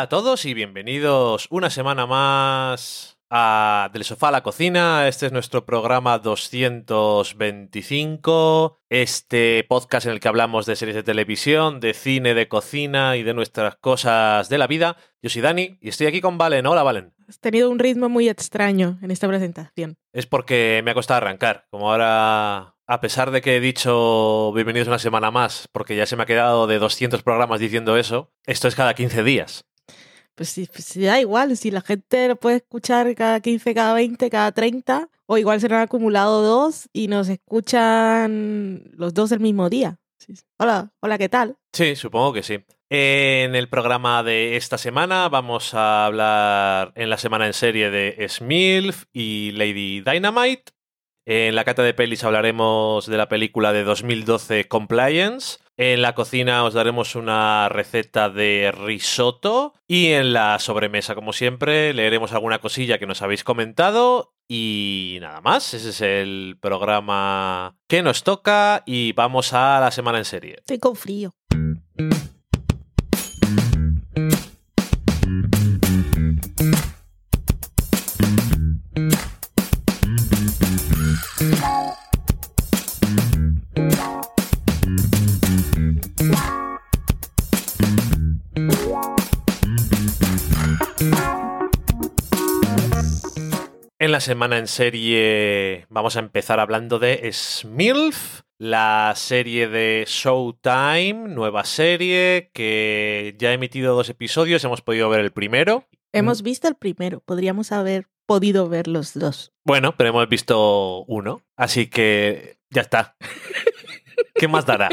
Hola a todos y bienvenidos una semana más a Del Sofá a la Cocina. Este es nuestro programa 225. Este podcast en el que hablamos de series de televisión, de cine, de cocina y de nuestras cosas de la vida. Yo soy Dani y estoy aquí con Valen. Hola, Valen. Has tenido un ritmo muy extraño en esta presentación. Es porque me ha costado arrancar. Como ahora a pesar de que he dicho bienvenidos una semana más, porque ya se me ha quedado de 200 programas diciendo eso, esto es cada 15 días. Pues sí, pues da igual, si la gente lo puede escuchar cada 15, cada 20, cada 30, o igual se han acumulado dos y nos escuchan los dos el mismo día. Hola, hola, ¿qué tal? Sí, supongo que sí. En el programa de esta semana vamos a hablar en la semana en serie de Smilf y Lady Dynamite. En la cata de pelis hablaremos de la película de 2012 Compliance. En la cocina os daremos una receta de risotto y en la sobremesa, como siempre, leeremos alguna cosilla que nos habéis comentado y nada más. Ese es el programa que nos toca y vamos a la semana en serie. Estoy con frío. En la semana en serie vamos a empezar hablando de Smilf, la serie de Showtime, nueva serie que ya ha emitido dos episodios, hemos podido ver el primero. Hemos visto el primero, podríamos haber podido ver los dos. Bueno, pero hemos visto uno, así que ya está. ¿Qué más dará?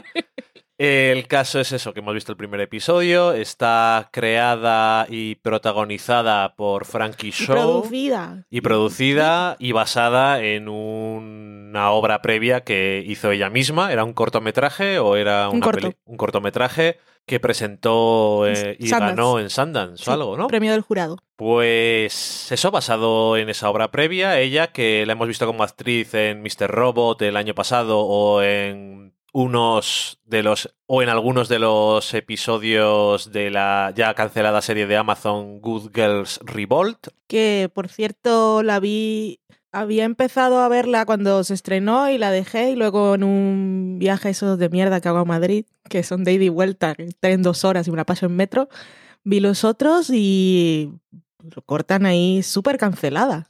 El caso es eso, que hemos visto el primer episodio. Está creada y protagonizada por Frankie Shaw. Y producida. Y producida y basada en una obra previa que hizo ella misma. ¿Era un cortometraje o era un, un cortometraje que presentó eh, y ganó en Sundance o algo, ¿no? Premio del jurado. Pues eso, basado en esa obra previa. Ella, que la hemos visto como actriz en Mr. Robot el año pasado o en unos de los o en algunos de los episodios de la ya cancelada serie de Amazon Good Girls Revolt. Que por cierto la vi, había empezado a verla cuando se estrenó y la dejé y luego en un viaje esos de mierda que hago a Madrid, que son de ida y vuelta, en dos horas y me la paso en metro, vi los otros y lo cortan ahí súper cancelada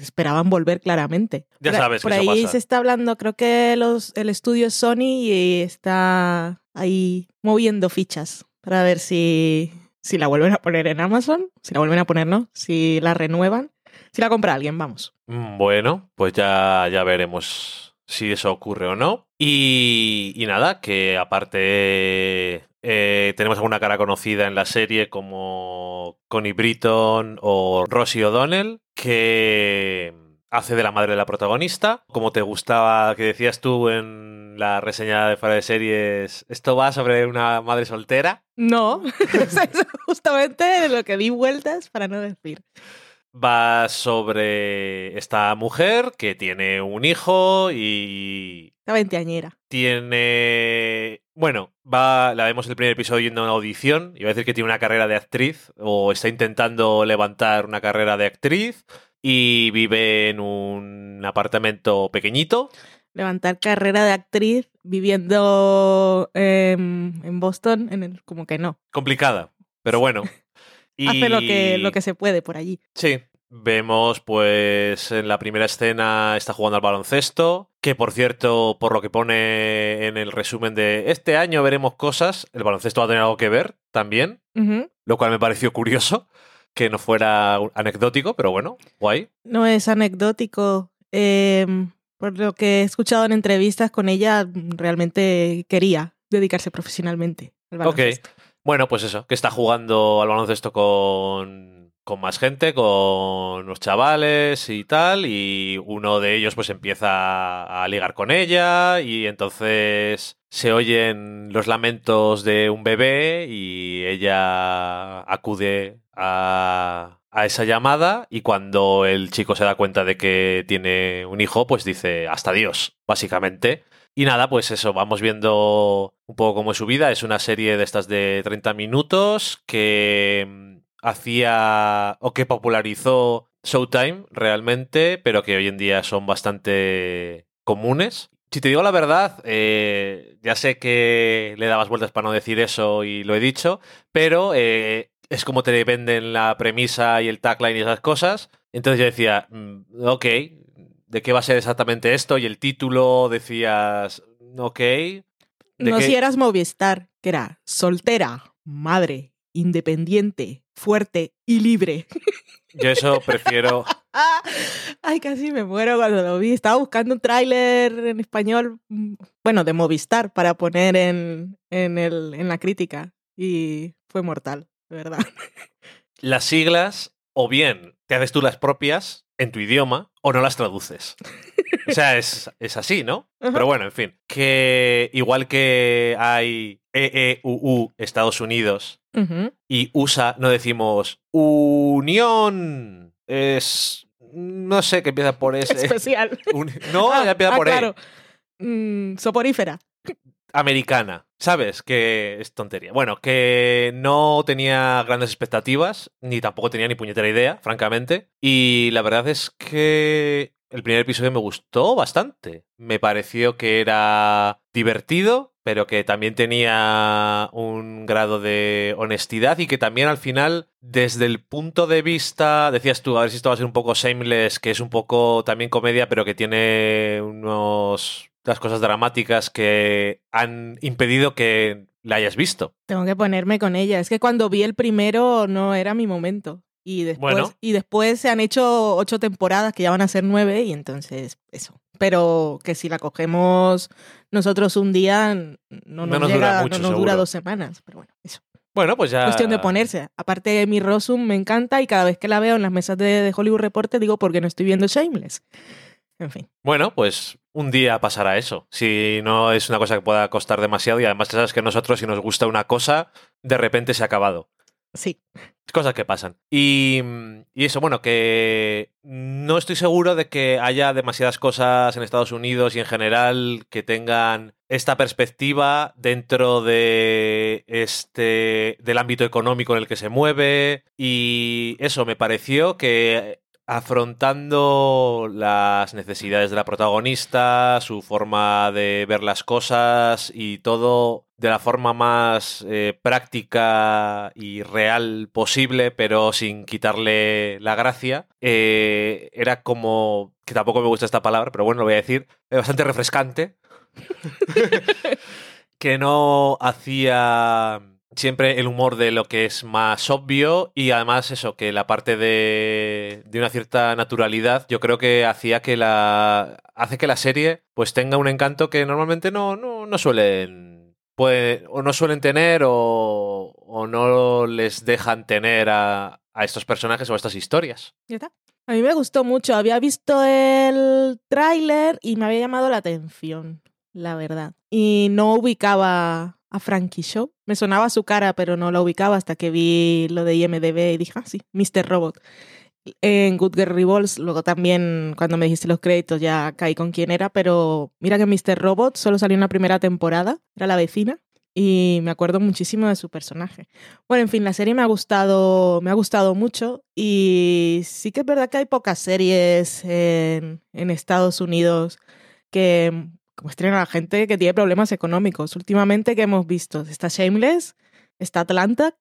esperaban volver claramente. Ya sabes. Por ahí se está hablando, creo que los, el estudio es Sony y está ahí moviendo fichas para ver si, si la vuelven a poner en Amazon, si la vuelven a poner, ¿no? Si la renuevan, si la compra alguien, vamos. Mm, bueno, pues ya, ya veremos si eso ocurre o no. Y, y nada, que aparte eh, tenemos alguna cara conocida en la serie como Connie Britton o Rosie O'Donnell, que hace de la madre de la protagonista. Como te gustaba, que decías tú en la reseña de fuera de series, ¿esto va sobre una madre soltera? No, es justamente lo que di vueltas para no decir. Va sobre esta mujer que tiene un hijo y... Está veinteañera. Tiene... Bueno, va, la vemos en el primer episodio en una audición. Iba a decir que tiene una carrera de actriz o está intentando levantar una carrera de actriz y vive en un apartamento pequeñito. Levantar carrera de actriz viviendo en Boston, en el, como que no. Complicada, pero bueno. Hace lo que, lo que se puede por allí. Sí. Vemos, pues, en la primera escena está jugando al baloncesto, que por cierto, por lo que pone en el resumen de este año veremos cosas, el baloncesto va a tener algo que ver también, lo cual me pareció curioso, que no fuera anecdótico, pero bueno, guay. No es anecdótico. Em, por lo que he escuchado en entrevistas con ella, realmente quería dedicarse profesionalmente al baloncesto. Bueno, pues eso, que está jugando al baloncesto con, con más gente, con los chavales y tal, y uno de ellos pues empieza a ligar con ella y entonces se oyen los lamentos de un bebé y ella acude a, a esa llamada y cuando el chico se da cuenta de que tiene un hijo, pues dice hasta Dios, básicamente Y nada, pues eso, vamos viendo un poco cómo es su vida. Es una serie de estas de 30 minutos que mm, hacía o que popularizó Showtime realmente, pero que hoy en día son bastante comunes. Si te digo la verdad, eh, ya sé que le dabas vueltas para no decir eso y lo he dicho, pero eh, es como te venden la premisa y el tagline y esas cosas. Entonces yo decía, mm, ok, ¿de qué va a ser exactamente esto? Y el título decías, ok. ¿de No qué- si eras Movistar, que era soltera, madre, independiente, fuerte y libre. Yo eso prefiero... Ay, casi me muero cuando lo vi. Estaba buscando un tráiler en español, bueno, de Movistar, para poner en, en, el, en la crítica. Y fue mortal, de verdad. las siglas o bien te haces tú las propias en tu idioma o no las traduces. O sea, es, es así, ¿no? Pero bueno, en fin. Que igual que hay EEUU Estados Unidos y USA, no decimos Unión. Es. No sé qué empieza por ese. Especial. No, Ah, ya empieza ah, por E. claro. Mm, soporífera. Americana. ¿Sabes? Que es tontería. Bueno, que no tenía grandes expectativas, ni tampoco tenía ni puñetera idea, francamente. Y la verdad es que el primer episodio me gustó bastante. Me pareció que era divertido, pero que también tenía un grado de honestidad y que también al final, desde el punto de vista, decías tú, a ver si esto va a ser un poco shameless, que es un poco también comedia, pero que tiene unos las cosas dramáticas que han impedido que la hayas visto. Tengo que ponerme con ella. Es que cuando vi el primero no era mi momento. Y después, Bueno. y después se han hecho ocho temporadas que ya van a ser nueve y entonces eso. Pero que si la cogemos nosotros un día no nos, No nos llega, dura mucho, no nos dura dos semanas. Pero bueno, eso. Bueno, pues ya. Cuestión de ponerse. Aparte, mi Rosum me encanta y cada vez que la veo en las mesas de, de Hollywood Reporter digo, ¿por qué no estoy viendo Shameless? En fin. Bueno, pues un día pasará eso. Si no es una cosa que pueda costar demasiado y además sabes que nosotros si nos gusta una cosa, de repente se ha acabado. Sí. Cosas que pasan. Y, y eso, bueno, que no estoy seguro de que haya demasiadas cosas en Estados Unidos y en general que tengan esta perspectiva dentro de este del ámbito económico en el que se mueve y eso me pareció que afrontando las necesidades de la protagonista, su forma de ver las cosas y todo de la forma más eh, práctica y real posible, pero sin quitarle la gracia, eh, era como, que tampoco me gusta esta palabra, pero bueno, lo voy a decir, eh, bastante refrescante, que no hacía siempre el humor de lo que es más obvio y además eso, que la parte de, de una cierta naturalidad yo creo que hacía que la... hace que la serie pues tenga un encanto que normalmente no, no, no suelen... puede- o no suelen tener o, o no les dejan tener a, a estos personajes o a estas historias. Ya está. A mí me gustó mucho. Había visto el tráiler y me había llamado la atención, la verdad. Y no ubicaba a Frankie Show. Me sonaba su cara, pero no la ubicaba hasta que vi lo de IMDB y dije, ah, sí, Mr. Robot. En Good Girl Revolves, luego también cuando me dijiste los créditos ya caí con quién era, pero mira que Mr. Robot solo salió en la primera temporada, era la vecina, y me acuerdo muchísimo de su personaje. Bueno, en fin, la serie me ha gustado, me ha gustado mucho y sí que es verdad que hay pocas series en, en Estados Unidos que como estrena a gente que tiene problemas económicos. Últimamente que hemos visto está Shameless, está Atlanta,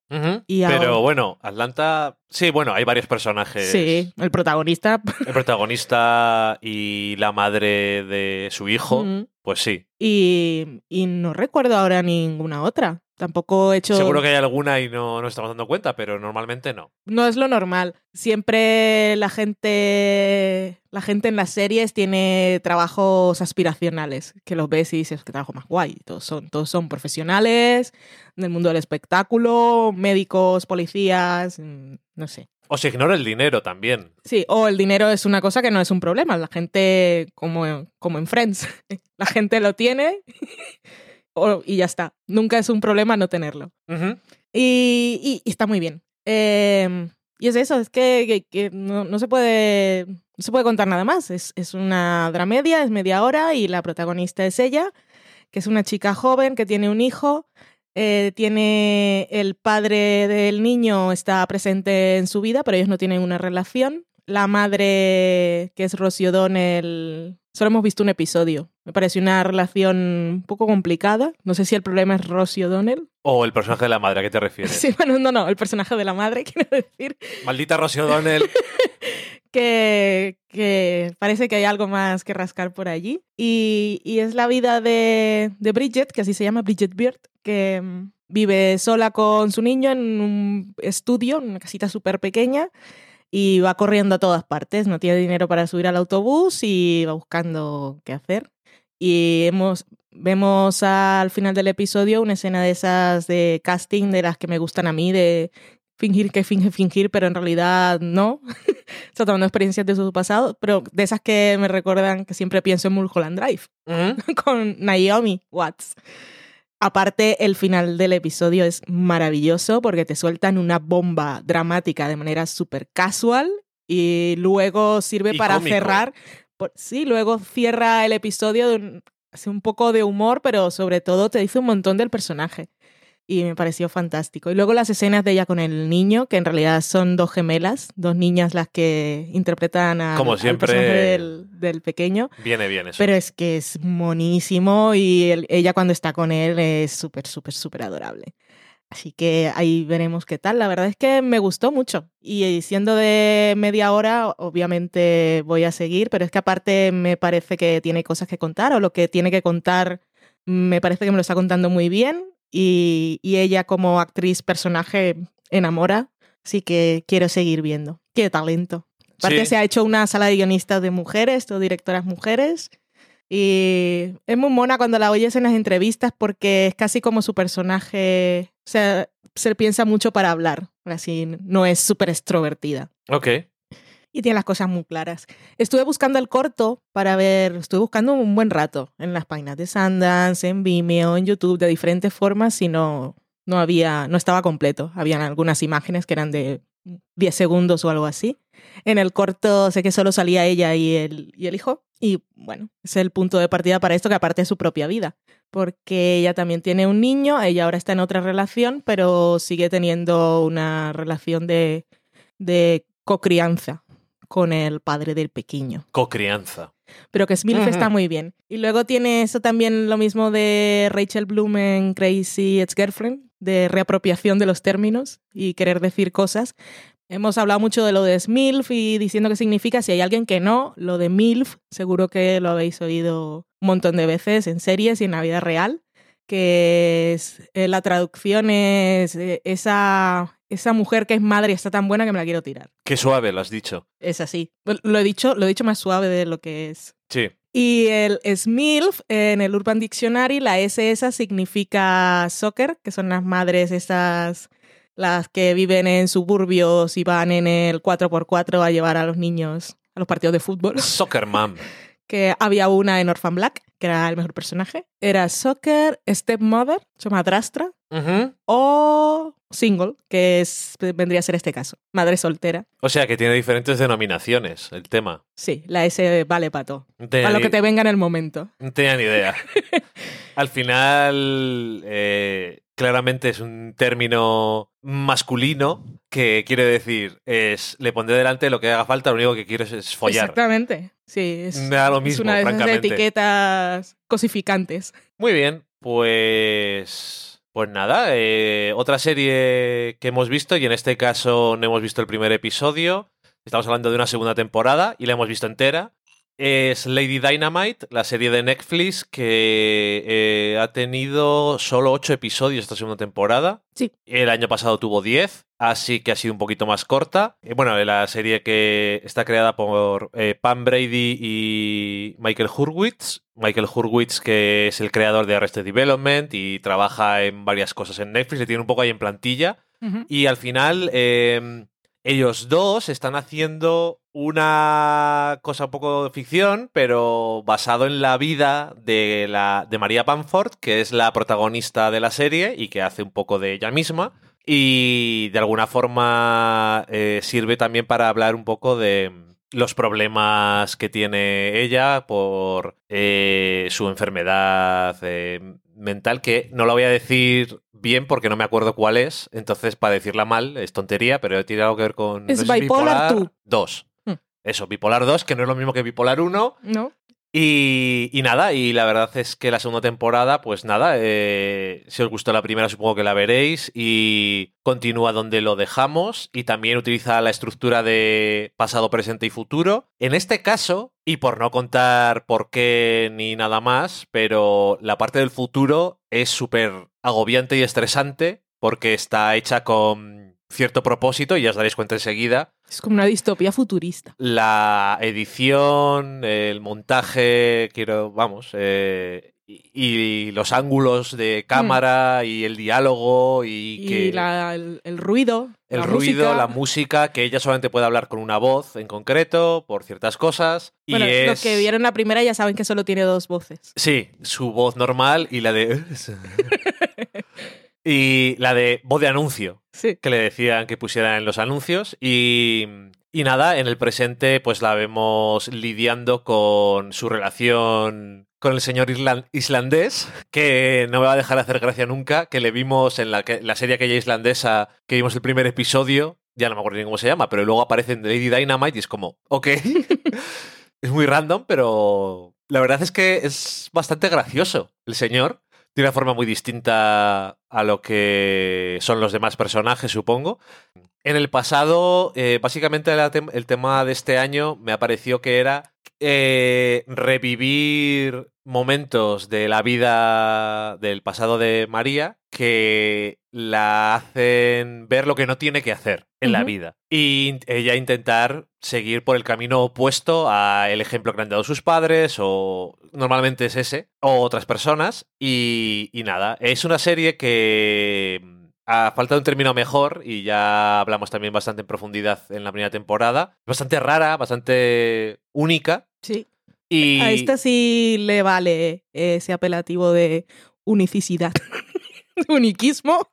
Y Pero bueno, Atlanta... Sí, bueno, hay varios personajes. sí, el protagonista. El protagonista y la madre de su hijo, pues sí. y, y no recuerdo ahora ninguna otra. Tampoco he hecho... Seguro que hay alguna y no nos estamos dando cuenta, pero normalmente no. No es lo normal. Siempre la gente, la gente en las series tiene trabajos aspiracionales, que los ves y dices que trabajo más guay. Todos son, todos son profesionales del mundo del espectáculo, médicos, policías, mm, no sé. O se ignora el dinero también. Sí, o el dinero es una cosa que no es un problema. La gente, como, como en Friends, la gente lo tiene o- y ya está. Nunca es un problema no tenerlo. Y, y- y está muy bien. Eh, Y es eso, es que, que- que no, no se puede, no se puede contar nada más. Es, es una dramedia, es media hora y la protagonista es ella, que es una chica joven que tiene un hijo. eh, tiene el padre del niño está presente en su vida, pero ellos no tienen una relación. La madre, que es Rosie O'Donnell, solo hemos visto un episodio. Me pareció una relación un poco complicada. No sé si el problema es Rosie O'Donnell. O el personaje de la madre, ¿a qué te refieres? Sí, bueno, no, no, el personaje de la madre, quiero decir Maldita Rosie O'Donnell. que, que parece que hay algo más que rascar por allí. Y, y es la vida de, de Bridget, que así se llama, Bridget Beard, que mm, vive sola con su niño en un estudio, en una casita súper pequeña, y va corriendo a todas partes. No tiene dinero para subir al autobús y va buscando qué hacer. Y hemos, vemos al final del episodio una escena de esas de casting de las que me gustan a mí, de fingir que finge fingir, pero en realidad no. Está tomando experiencias de su pasado, pero de esas que me recuerdan que siempre pienso en Mulholland Drive, con Naomi Watts. Aparte, el final del episodio es maravilloso porque te sueltan una bomba dramática de manera súper casual y luego sirve Y para cómico. cerrar. por- sí, luego cierra el episodio, de un, hace un poco de humor, pero sobre todo te dice un montón del personaje. Y me pareció fantástico. Y luego las escenas de ella con el niño, que en realidad son dos gemelas, dos niñas las que interpretan a, Como al siempre. personaje del, del pequeño. Viene bien eso. Pero es que es monísimo y el- ella cuando está con él es súper, súper, súper adorable. Así que ahí veremos qué tal. La verdad es que me gustó mucho. Y siendo de media hora, obviamente voy a seguir, pero es que aparte me parece que tiene cosas que contar o lo que tiene que contar me parece que me lo está contando muy bien y, y ella como actriz, personaje, enamora. Así que quiero seguir viendo. Qué talento. Aparte Sí. se ha hecho una sala de guionistas de mujeres, o directoras mujeres. Y es muy mona cuando la oyes en las entrevistas porque es casi como su personaje. O sea, se piensa mucho para hablar. Así, no es súper extrovertida. Ok. Y tiene las cosas muy claras. Estuve buscando el corto para ver, estuve buscando un buen rato en las páginas de Sundance, en Vimeo, en YouTube, de diferentes formas y no, no había, no estaba completo. Habían algunas imágenes que eran de 10 segundos o algo así. En el corto sé que solo salía ella y el, y el hijo. Y bueno, es el punto de partida para esto, que aparte es su propia vida. Porque ella también tiene un niño, ella ahora está en otra relación, pero sigue teniendo una relación de, de cocrianza con el padre del pequeño. Cocrianza. Pero que Smilf Ujú. está muy bien. Y luego tiene eso también lo mismo de Rachel Bloom en Crazy Ex-Girlfriend, de reapropiación de los términos y querer decir cosas. Hemos hablado mucho de lo de SMILF y diciendo qué significa. Si hay alguien que no, lo de MILF, seguro que lo habéis oído un montón de veces en series y en la vida real, que es, eh, la traducción es eh, esa, esa mujer que es madre y está tan buena que me la quiero tirar. Qué suave lo has dicho. Es así. Lo he dicho, lo he dicho más suave de lo que es. Sí. Y el SMILF en el Urban Dictionary, la S esa significa soccer, que son las madres esas, las que viven en suburbios y van en el 4x4 a llevar a los niños a los partidos de fútbol. Soccer Mom. Que había una en Orphan Black, que era el mejor personaje. Era soccer, stepmother, su madrastra, o single, que es, vendría a ser este caso, madre soltera. O sea que tiene diferentes denominaciones el tema. Sí, la S vale para todo. No tenía, Para lo que te venga en el momento. no tenía ni idea. Al final, eh, claramente es un término masculino que quiere decir es le pondré delante lo que haga falta, lo único que quiero es, es follar. Exactamente. Sí, es, Me da lo es mismo, una de esas etiquetas cosificantes. Muy bien, pues. Pues nada, eh, otra serie que hemos visto, y en este caso no hemos visto el primer episodio. Estamos hablando de una segunda temporada y la hemos visto entera. Es Lady Dynamite, la serie de Netflix que eh, ha tenido solo ocho episodios esta segunda temporada. Sí. El año pasado tuvo 10, así que ha sido un poquito más corta. Eh, Bueno, la serie que está creada por eh, Pam Brady y Michael Hurwitz. Michael Hurwitz, que es el creador de Arrested Development y trabaja en varias cosas en Netflix, le tiene un poco ahí en plantilla. Y al final, eh, ellos dos están haciendo una cosa un poco de ficción, pero basado en la vida de, la, de María Pamford, que es la protagonista de la serie y que hace un poco de ella misma. Y de alguna forma eh, sirve también para hablar un poco de los problemas que tiene ella por eh, su enfermedad eh, mental, que no la voy a decir bien porque no me acuerdo cuál es, entonces para decirla mal es tontería, pero tiene algo que ver con... Es bipolar 2. Eso, bipolar 2, que no es lo mismo que bipolar 1. ¿No? Y, y nada, y la verdad es que la segunda temporada, pues nada, eh, si os gustó la primera supongo que la veréis y continúa donde lo dejamos y también utiliza la estructura de pasado, presente y futuro. En este caso, y por no contar por qué ni nada más, pero la parte del futuro es súper agobiante y estresante porque está hecha con cierto propósito y ya os daréis cuenta enseguida. Es como una distopía futurista. La edición, el montaje, quiero, vamos, eh, y, y los ángulos de cámara y el diálogo y, Y que la- el, el ruido. el la ruido, música. la música, que ella solamente puede hablar con una voz en concreto por ciertas cosas. Y Bueno, es... los que vieron la primera ya saben que solo tiene dos voces. Sí, su voz normal y la de... y la de voz de anuncio. Sí. que le decían que pusiera en los anuncios y, y nada, en el presente pues la vemos lidiando con su relación con el señor islandés, que no me va a dejar de hacer gracia nunca, que le vimos en la, que- la serie aquella islandesa, que vimos el primer episodio, ya no me acuerdo ni cómo se llama, pero luego aparece en Lady Dynamite y es como, ok, es muy random, pero la verdad es que es bastante gracioso el señor de una forma muy distinta a lo que son los demás personajes, supongo. En el pasado, eh, básicamente el tema de este año me pareció que era eh, revivir momentos de la vida del pasado de María que la hacen ver lo que no tiene que hacer en la vida. Y ella intentar seguir por el camino opuesto al ejemplo que le han dado sus padres, o normalmente es ese, o otras personas. Y, y nada, es una serie que a falta de un término mejor, y ya hablamos también bastante en profundidad en la primera temporada, bastante rara, bastante única. Sí. Y A esta sí le vale ese apelativo de unicidad. Uniquismo.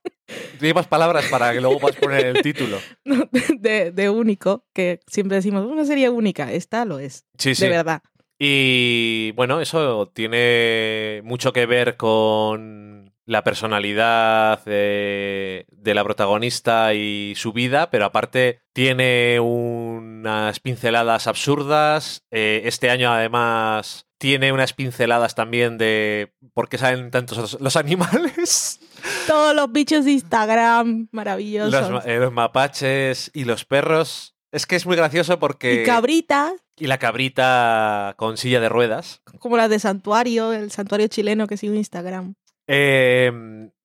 Más palabras para que luego puedas poner el título. ¿no? de, de único, que siempre decimos, una serie única. Esta lo es, Sí, sí. de verdad. Y bueno, eso tiene mucho que ver con la personalidad de, de la protagonista y su vida, pero aparte tiene unas pinceladas absurdas. Eh, este año además tiene unas pinceladas también de por qué salen tantos los, animales. Todos los bichos de Instagram, maravillosos. Los, ma- eh, los mapaches y los perros. Es que es muy gracioso porque... Y cabritas, y la cabrita con silla de ruedas. como las de Santuario, el santuario chileno que sigue Instagram. Eh,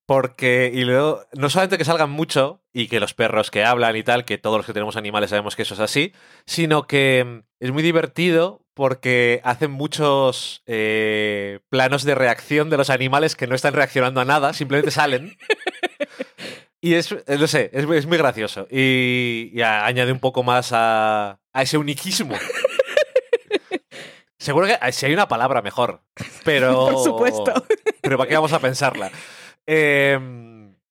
porque, y luego, no solamente que salgan mucho y que los perros que hablan y tal, que todos los que tenemos animales sabemos que eso es así, sino que mm, es muy divertido porque hacen muchos eh, planos de reacción de los animales que no están reaccionando a nada, simplemente salen. Y es, eh, no sé, es, muy- gracioso. Y, añade un poco más a, a ese uniquismo. Seguro que si hay una palabra mejor, pero... Por supuesto. Pero ¿para qué vamos a pensarla? Eh,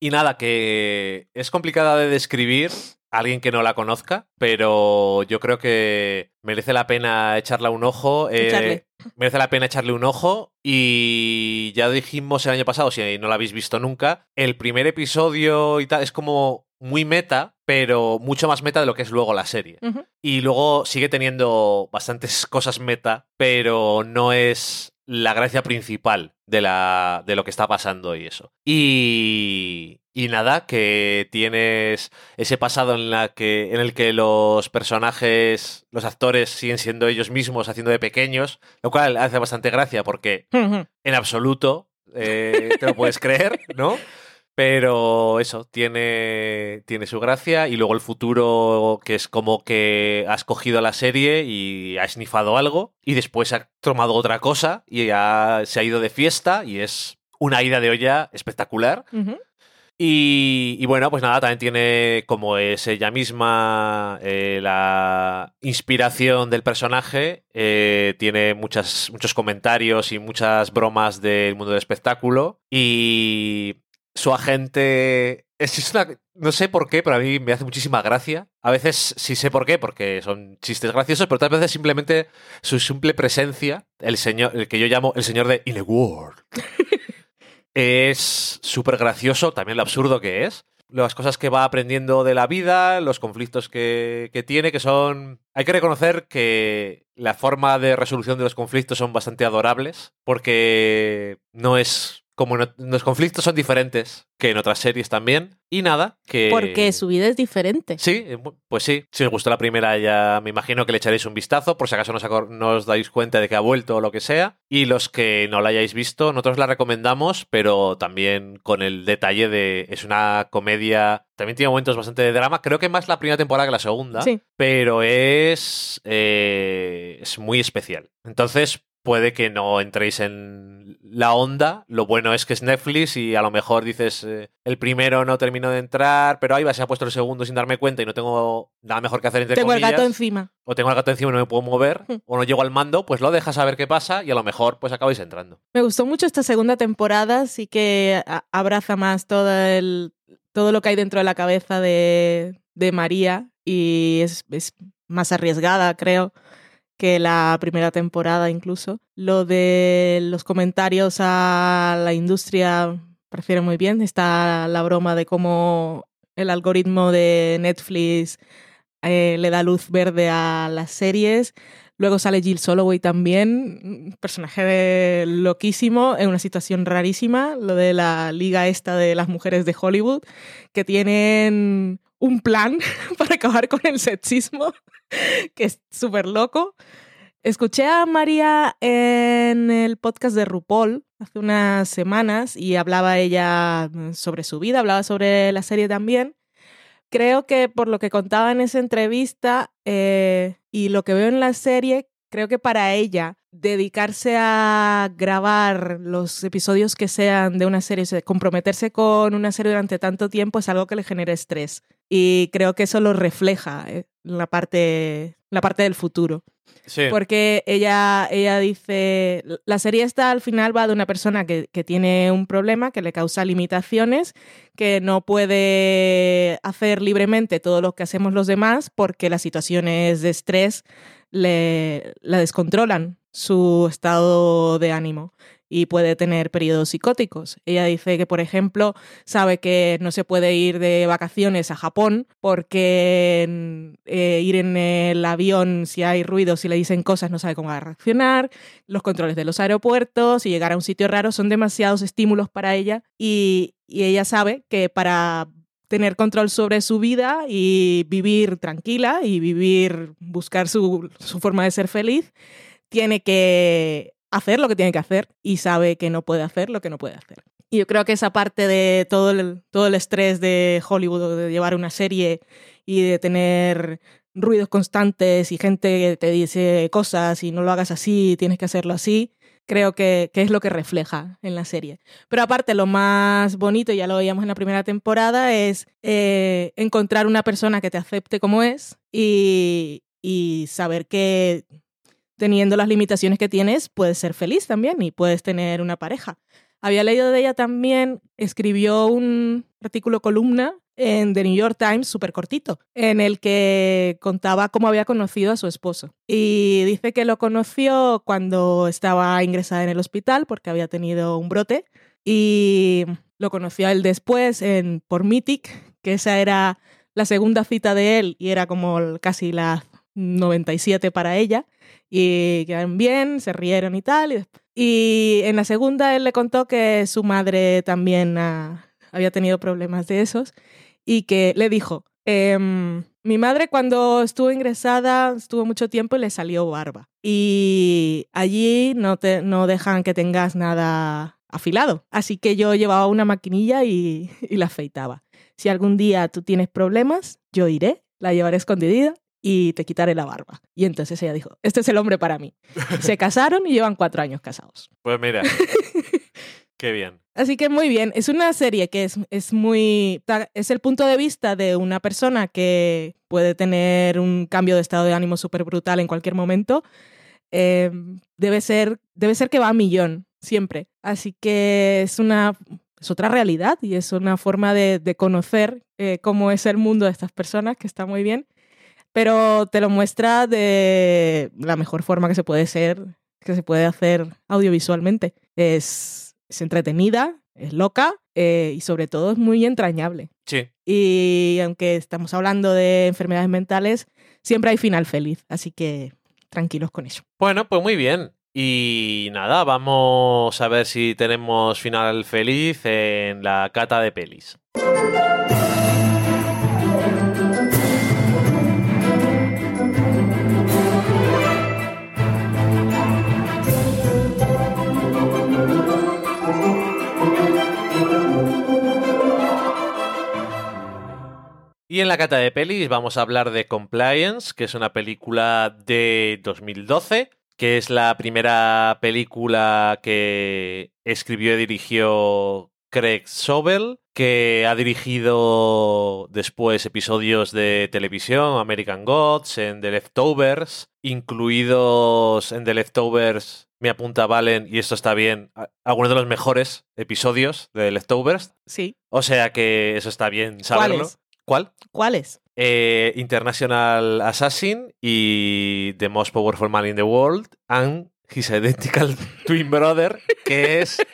y nada, que es complicada de describir a alguien que no la conozca, pero yo creo que merece la pena echarla un ojo. eh, Echarle. merece la pena echarle un ojo. Y ya dijimos el año pasado, si no la habéis visto nunca, el primer episodio y tal es como muy meta, pero mucho más meta de lo que es luego la serie. Y luego sigue teniendo bastantes cosas meta, pero no es la gracia principal de, la, de lo que está pasando y eso. Y, y nada, que tienes ese pasado en, la que, en el que los personajes, los actores siguen siendo ellos mismos haciendo de pequeños, lo cual hace bastante gracia porque en absoluto eh, te lo puedes creer, ¿no? Pero eso, tiene, tiene su gracia y luego el futuro que es como que has cogido la serie y has snifado algo y después ha tomado otra cosa y se ha ido de fiesta y es una ida de olla espectacular. Y, y bueno, pues nada, también tiene como es ella misma eh, la inspiración del personaje, eh, tiene muchas, muchos comentarios y muchas bromas del mundo del espectáculo y su agente Es, una- no sé por qué, pero a mí me hace muchísima gracia. A veces sí sé por qué, porque son chistes graciosos, pero otras veces simplemente su simple presencia, el señor, el que yo llamo el señor de In the World, es súper gracioso, también lo absurdo que es. Las cosas que va aprendiendo de la vida, los conflictos que, que tiene, que son... Hay que reconocer que la forma de resolución de los conflictos son bastante adorables, porque no es... Como no- los conflictos son diferentes que en otras series también. Y nada, que... Porque su vida es diferente. Sí, eh, pues sí. Si os gustó la primera, ya me imagino que le echaréis un vistazo, por si acaso no os, acor- no os dais cuenta de que ha vuelto o lo que sea. Y los que no la hayáis visto, nosotros la recomendamos, pero también con el detalle de. Es una comedia. También tiene momentos bastante de drama. Creo que más la primera temporada que la segunda. Sí. Pero es. eh, es muy especial. Entonces. Puede que no entréis en la onda. Lo bueno es que es Netflix y a lo mejor dices eh, el primero no terminó de entrar, pero ahí va, se ha puesto el segundo sin darme cuenta y no tengo nada mejor que hacer entre Tengo el comillas, gato encima. o tengo el gato encima y no me puedo mover, Hmm. o no llego al mando, pues lo dejas a ver qué pasa y a lo mejor pues acabáis entrando. Me gustó mucho esta segunda temporada, sí que abraza más todo, el, todo lo que hay dentro de la cabeza de, de María y es, es más arriesgada, creo, que la primera temporada incluso. Lo de los comentarios a la industria prefiero muy bien. Está la broma de cómo el algoritmo de Netflix eh, le da luz verde a las series. Luego sale Jill Soloway también, personaje loquísimo en una situación rarísima, lo de la liga esta de las mujeres de Hollywood, que tienen un plan para acabar con el sexismo, que es súper loco. Escuché a María en el podcast de RuPaul hace unas semanas y hablaba ella sobre su vida, hablaba sobre la serie también. Creo que por lo que contaba en esa entrevista eh, y lo que veo en la serie, creo que para ella dedicarse a grabar los episodios que sean de una serie, comprometerse con una serie durante tanto tiempo es algo que le genera estrés. Y creo que eso lo refleja eh, la parte, la parte del futuro. Sí. Porque ella, ella dice, la serie esta al final va de una persona que, que tiene un problema, que le causa limitaciones, que no puede hacer libremente todo lo que hacemos los demás porque las situaciones de estrés le, la descontrolan su estado de ánimo y puede tener periodos psicóticos. Ella dice que, por ejemplo, sabe que no se puede ir de vacaciones a Japón porque eh, ir en el avión, si hay ruido, si le dicen cosas, no sabe cómo va a reaccionar. Los controles de los aeropuertos y llegar a un sitio raro son demasiados estímulos para ella y, y ella sabe que para tener control sobre su vida y vivir tranquila y vivir, buscar su, su forma de ser feliz, tiene que hacer lo que tiene que hacer y sabe que no puede hacer lo que no puede hacer. Y yo creo que esa parte de todo el, todo el estrés de Hollywood, de llevar una serie y de tener ruidos constantes y gente que te dice cosas y no lo hagas así, tienes que hacerlo así, creo que, que es lo que refleja en la serie. Pero aparte, lo más bonito, ya lo veíamos en la primera temporada, es eh, encontrar una persona que te acepte como es y, y saber que teniendo las limitaciones que tienes, puedes ser feliz también y puedes tener una pareja. Había leído de ella también, escribió un artículo columna en The New York Times, súper cortito, en el que contaba cómo había conocido a su esposo. Y dice que lo conoció cuando estaba ingresada en el hospital porque había tenido un brote y lo conoció él después en, por Mythic, que esa era la segunda cita de él y era como casi la 97 para ella y quedaron bien, se rieron y tal. Y, en la segunda él le contó que su madre también había tenido problemas de esos y que le dijo, em, mi madre cuando estuvo ingresada estuvo mucho tiempo y le salió barba. Y allí no, te, no dejan que tengas nada afilado. Así que yo llevaba una maquinilla y, y la afeitaba. Si algún día tú tienes problemas, yo iré, la llevaré escondida y te quitaré la barba. Y entonces ella dijo, este es el hombre para mí. Se casaron y llevan cuatro años casados. Pues mira, qué bien. Así que muy bien, es una serie que es, es muy... Es el punto de vista de una persona que puede tener un cambio de estado de ánimo súper brutal en cualquier momento. Eh, debe, ser, debe ser que va a millón, siempre. Así que es una, es otra realidad y es una forma de, de conocer eh, cómo es el mundo de estas personas, que está muy bien, pero te lo muestra de la mejor forma que se puede ser, que se puede hacer audiovisualmente. Es, es entretenida, es loca eh, y sobre todo es muy entrañable. Sí. Y aunque estamos hablando de enfermedades mentales, siempre hay final feliz, así que tranquilos con eso. Bueno, pues muy bien. Y nada, vamos a ver si tenemos final feliz en la cata de pelis. Y en la cata de pelis vamos a hablar de Compliance, que es una película de 2012, que es la primera película que escribió y dirigió Craig Sobel, que ha dirigido después episodios de televisión, American Gods, en The Leftovers, incluidos en The Leftovers, me apunta Valen, y esto está bien, algunos de los mejores episodios de The Leftovers. Sí. O sea que eso está bien saberlo. ¿Cuáles? ¿Cuál? ¿Cuáles? Eh, International Assassin y The Most Powerful Man in the World and His Identical Twin Brother, que es...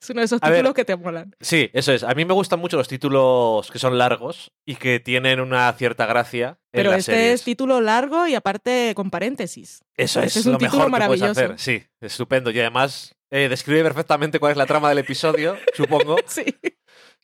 Es uno de esos A ver, títulos que te molan. Sí, eso es. A mí me gustan mucho los títulos que son largos y que tienen una cierta gracia. en Pero las este series. es título largo y aparte con paréntesis. Eso es, este es un lo título mejor que puedes maravilloso. hacer. Sí, estupendo. Y además eh, describe perfectamente cuál es la trama del episodio, supongo. Sí.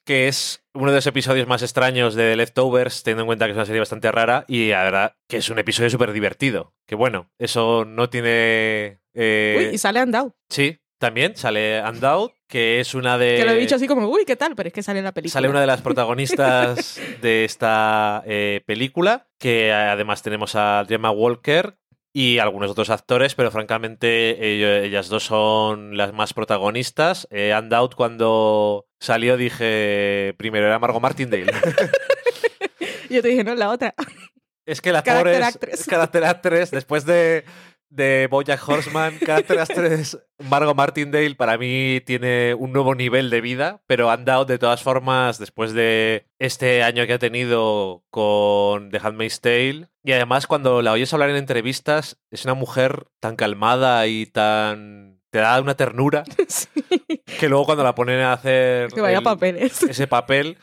Que es uno de los episodios más extraños de The Leftovers, teniendo en cuenta que es una serie bastante rara y la verdad que es un episodio súper divertido. Que bueno, eso no tiene... eh, Uy, y sale andado. Sí, también sale Undoubted, que es una de... Que lo he dicho así como, uy, ¿qué tal? Pero es que sale en la película. Sale una de las protagonistas de esta eh, película, que además tenemos a Gemma Walker y algunos otros actores, pero francamente ellas dos son las más protagonistas. Eh, Undoubted cuando salió dije, primero era Margot Martindale. Yo te dije, no, la otra. es que la Character pobre es, actress. es character actress, después de, de Bojack Horseman, character actress, Margot Martindale para mí tiene un nuevo nivel de vida, pero Undoubted de todas formas, después de este año que ha tenido con The Handmaid's Tale, y además cuando la oyes hablar en entrevistas, es una mujer tan calmada y tan... te da una ternura, Sí. Que luego cuando la ponen a hacer... Que vaya el- papeles. ese papel.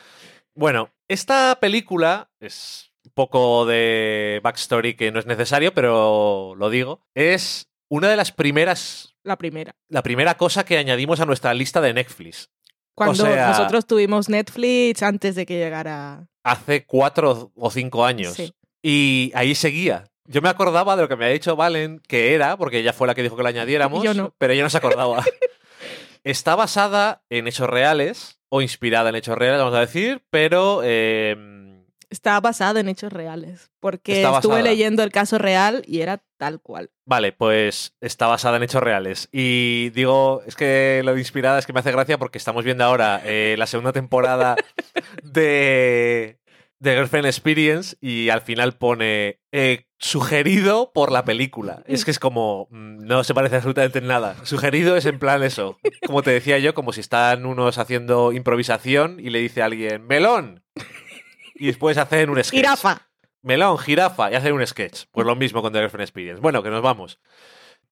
Bueno, esta película es un poco de backstory que no es necesario, pero lo digo. Es una de las primeras, La primera. la primera cosa que añadimos a nuestra lista de Netflix. Cuando sea- nosotros tuvimos Netflix antes de que llegara. Hace cuatro o cinco años. Sí. Y ahí seguía. Yo me acordaba de lo que me había dicho Valen que era, porque ella fue la que dijo que la añadiéramos, Yo no. pero ella no se acordaba. Está basada en hechos reales, o inspirada en hechos reales, vamos a decir, pero eh, Está basada en hechos reales. Porque estuve leyendo el caso real y era tal cual. Vale, pues está basada en hechos reales. Y digo, es que lo de inspirada es que me hace gracia porque estamos viendo ahora eh, la segunda temporada de, de Girlfriend Experience y al final pone eh, sugerido por la película. Es que es como, mm, no se parece absolutamente en nada. Sugerido es en plan eso. Como te decía yo, como si están unos haciendo improvisación y le dice a alguien, melón. Y después hacen un sketch. Jirafa. Melón, jirafa y hacer un sketch. Pues lo mismo con The Girlfriend Experience. Bueno, que nos vamos.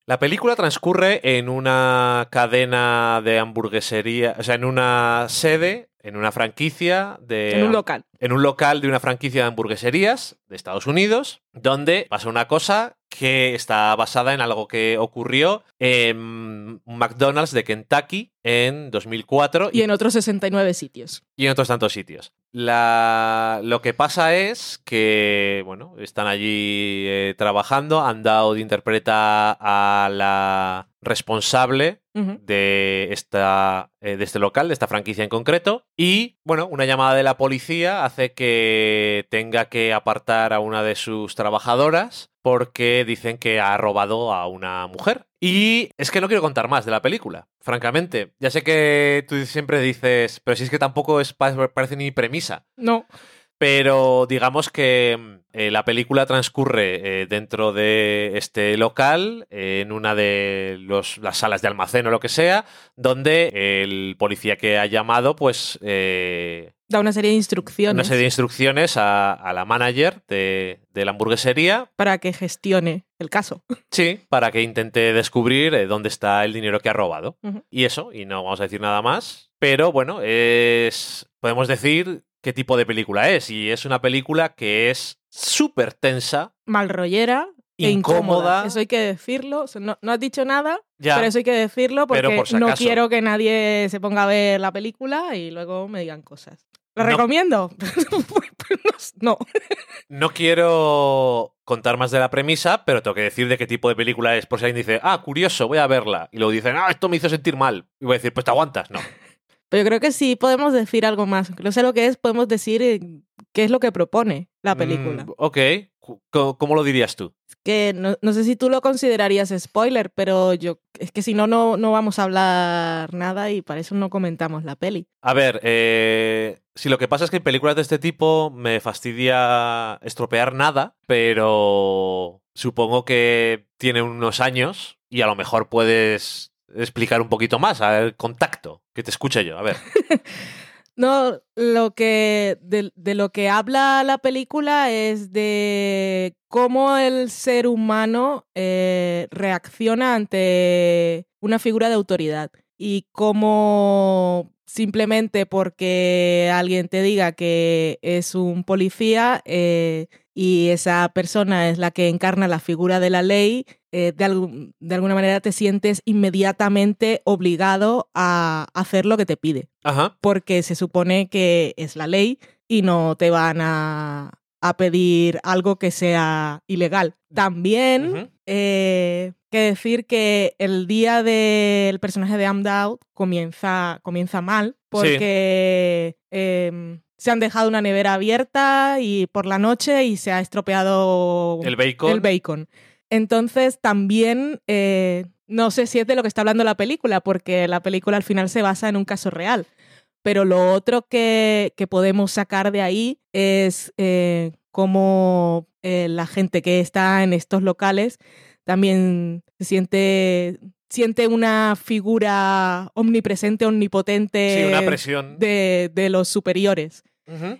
La película transcurre en una cadena de hamburguesería, o sea, en una sede, en una franquicia de... En un local. en un local de una franquicia de hamburgueserías de Estados Unidos, donde pasa una cosa que está basada en algo que ocurrió en McDonald's de Kentucky en 2004 Y en otros 69 sitios. y en otros tantos sitios. La... Lo que pasa es que, bueno, están allí eh, trabajando. Undoubted interpreta a la responsable de, esta, eh, de este local, de esta franquicia en concreto. Y, bueno, una llamada de la policía hace que tenga que apartar a una de sus trabajadoras porque dicen que ha robado a una mujer. Y es que no quiero contar más de la película, francamente. Ya sé que tú siempre dices, pero si es que tampoco es, pa- parece ni premisa. No. Pero digamos que eh, la película transcurre eh, dentro de este local, eh, en una de los, las salas de almacén o lo que sea, donde el policía que ha llamado, pues Da una serie de instrucciones. una serie de instrucciones a, a la manager de, de la hamburguesería, Para que gestione el caso. sí, para que intente descubrir eh, dónde está el dinero que ha robado. Y eso, y no vamos a decir nada más. Pero bueno, es. Podemos decir qué tipo de película es. Y es una película que es súper tensa. Mal rollera e Incómoda. incómoda. Eso hay que decirlo. No, no has dicho nada, Ya. pero eso hay que decirlo porque Pero por si no quiero que nadie se ponga a ver la película y luego me digan cosas. ¿La No. recomiendo? no. No quiero contar más de la premisa, pero tengo que decir de qué tipo de película es. Por si alguien dice, ah, curioso, voy a verla. Y luego dicen, ah, esto me hizo sentir mal. Y voy a decir, pues te aguantas. No. Pero yo creo que sí podemos decir algo más. No sé lo que es, podemos decir eh, qué es lo que propone la película. Mm, ok. ¿Cómo lo dirías tú? que no, no sé si tú lo considerarías spoiler, pero yo es que si no, no, no vamos a hablar nada y para eso no comentamos la peli. A ver, eh, si lo que pasa es que en películas de este tipo me fastidia estropear nada, pero supongo que tiene unos años y a lo mejor puedes explicar un poquito más, a ver, contacto, que te escuche yo, a ver. No, lo que de, lo que habla la película es de cómo el ser humano eh, reacciona ante una figura de autoridad y cómo simplemente porque alguien te diga que es un policía eh, y esa persona es la que encarna la figura de la ley, eh, de, algún- de alguna manera te sientes inmediatamente obligado a hacer lo que te pide Ajá. porque se supone que es la ley y no te van a, a pedir algo que sea ilegal. También, eh, que decir que el día del personaje de Amdout comienza, comienza mal, porque em, se han dejado una nevera abierta y por la noche y se ha estropeado El bacon. el bacon. Entonces también eh, no sé si es de lo que está hablando la película, porque la película al final se basa en un caso real. Pero lo otro que, que podemos sacar de ahí es eh, cómo eh, la gente que está en estos locales también se siente, siente una figura omnipresente, omnipotente Sí, una presión. de, de los superiores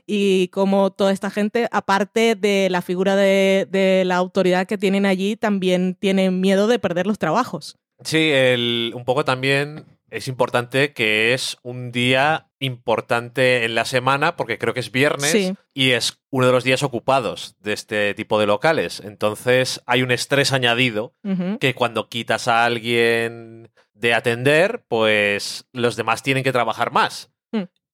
Y como toda esta gente, aparte de la figura de, de la autoridad que tienen allí, también tienen miedo de perder los trabajos. Sí, el, un poco también es importante que es un día importante en la semana, porque creo que es viernes Sí. y es uno de los días ocupados de este tipo de locales. Entonces hay un estrés añadido que cuando quitas a alguien de atender, pues los demás tienen que trabajar más.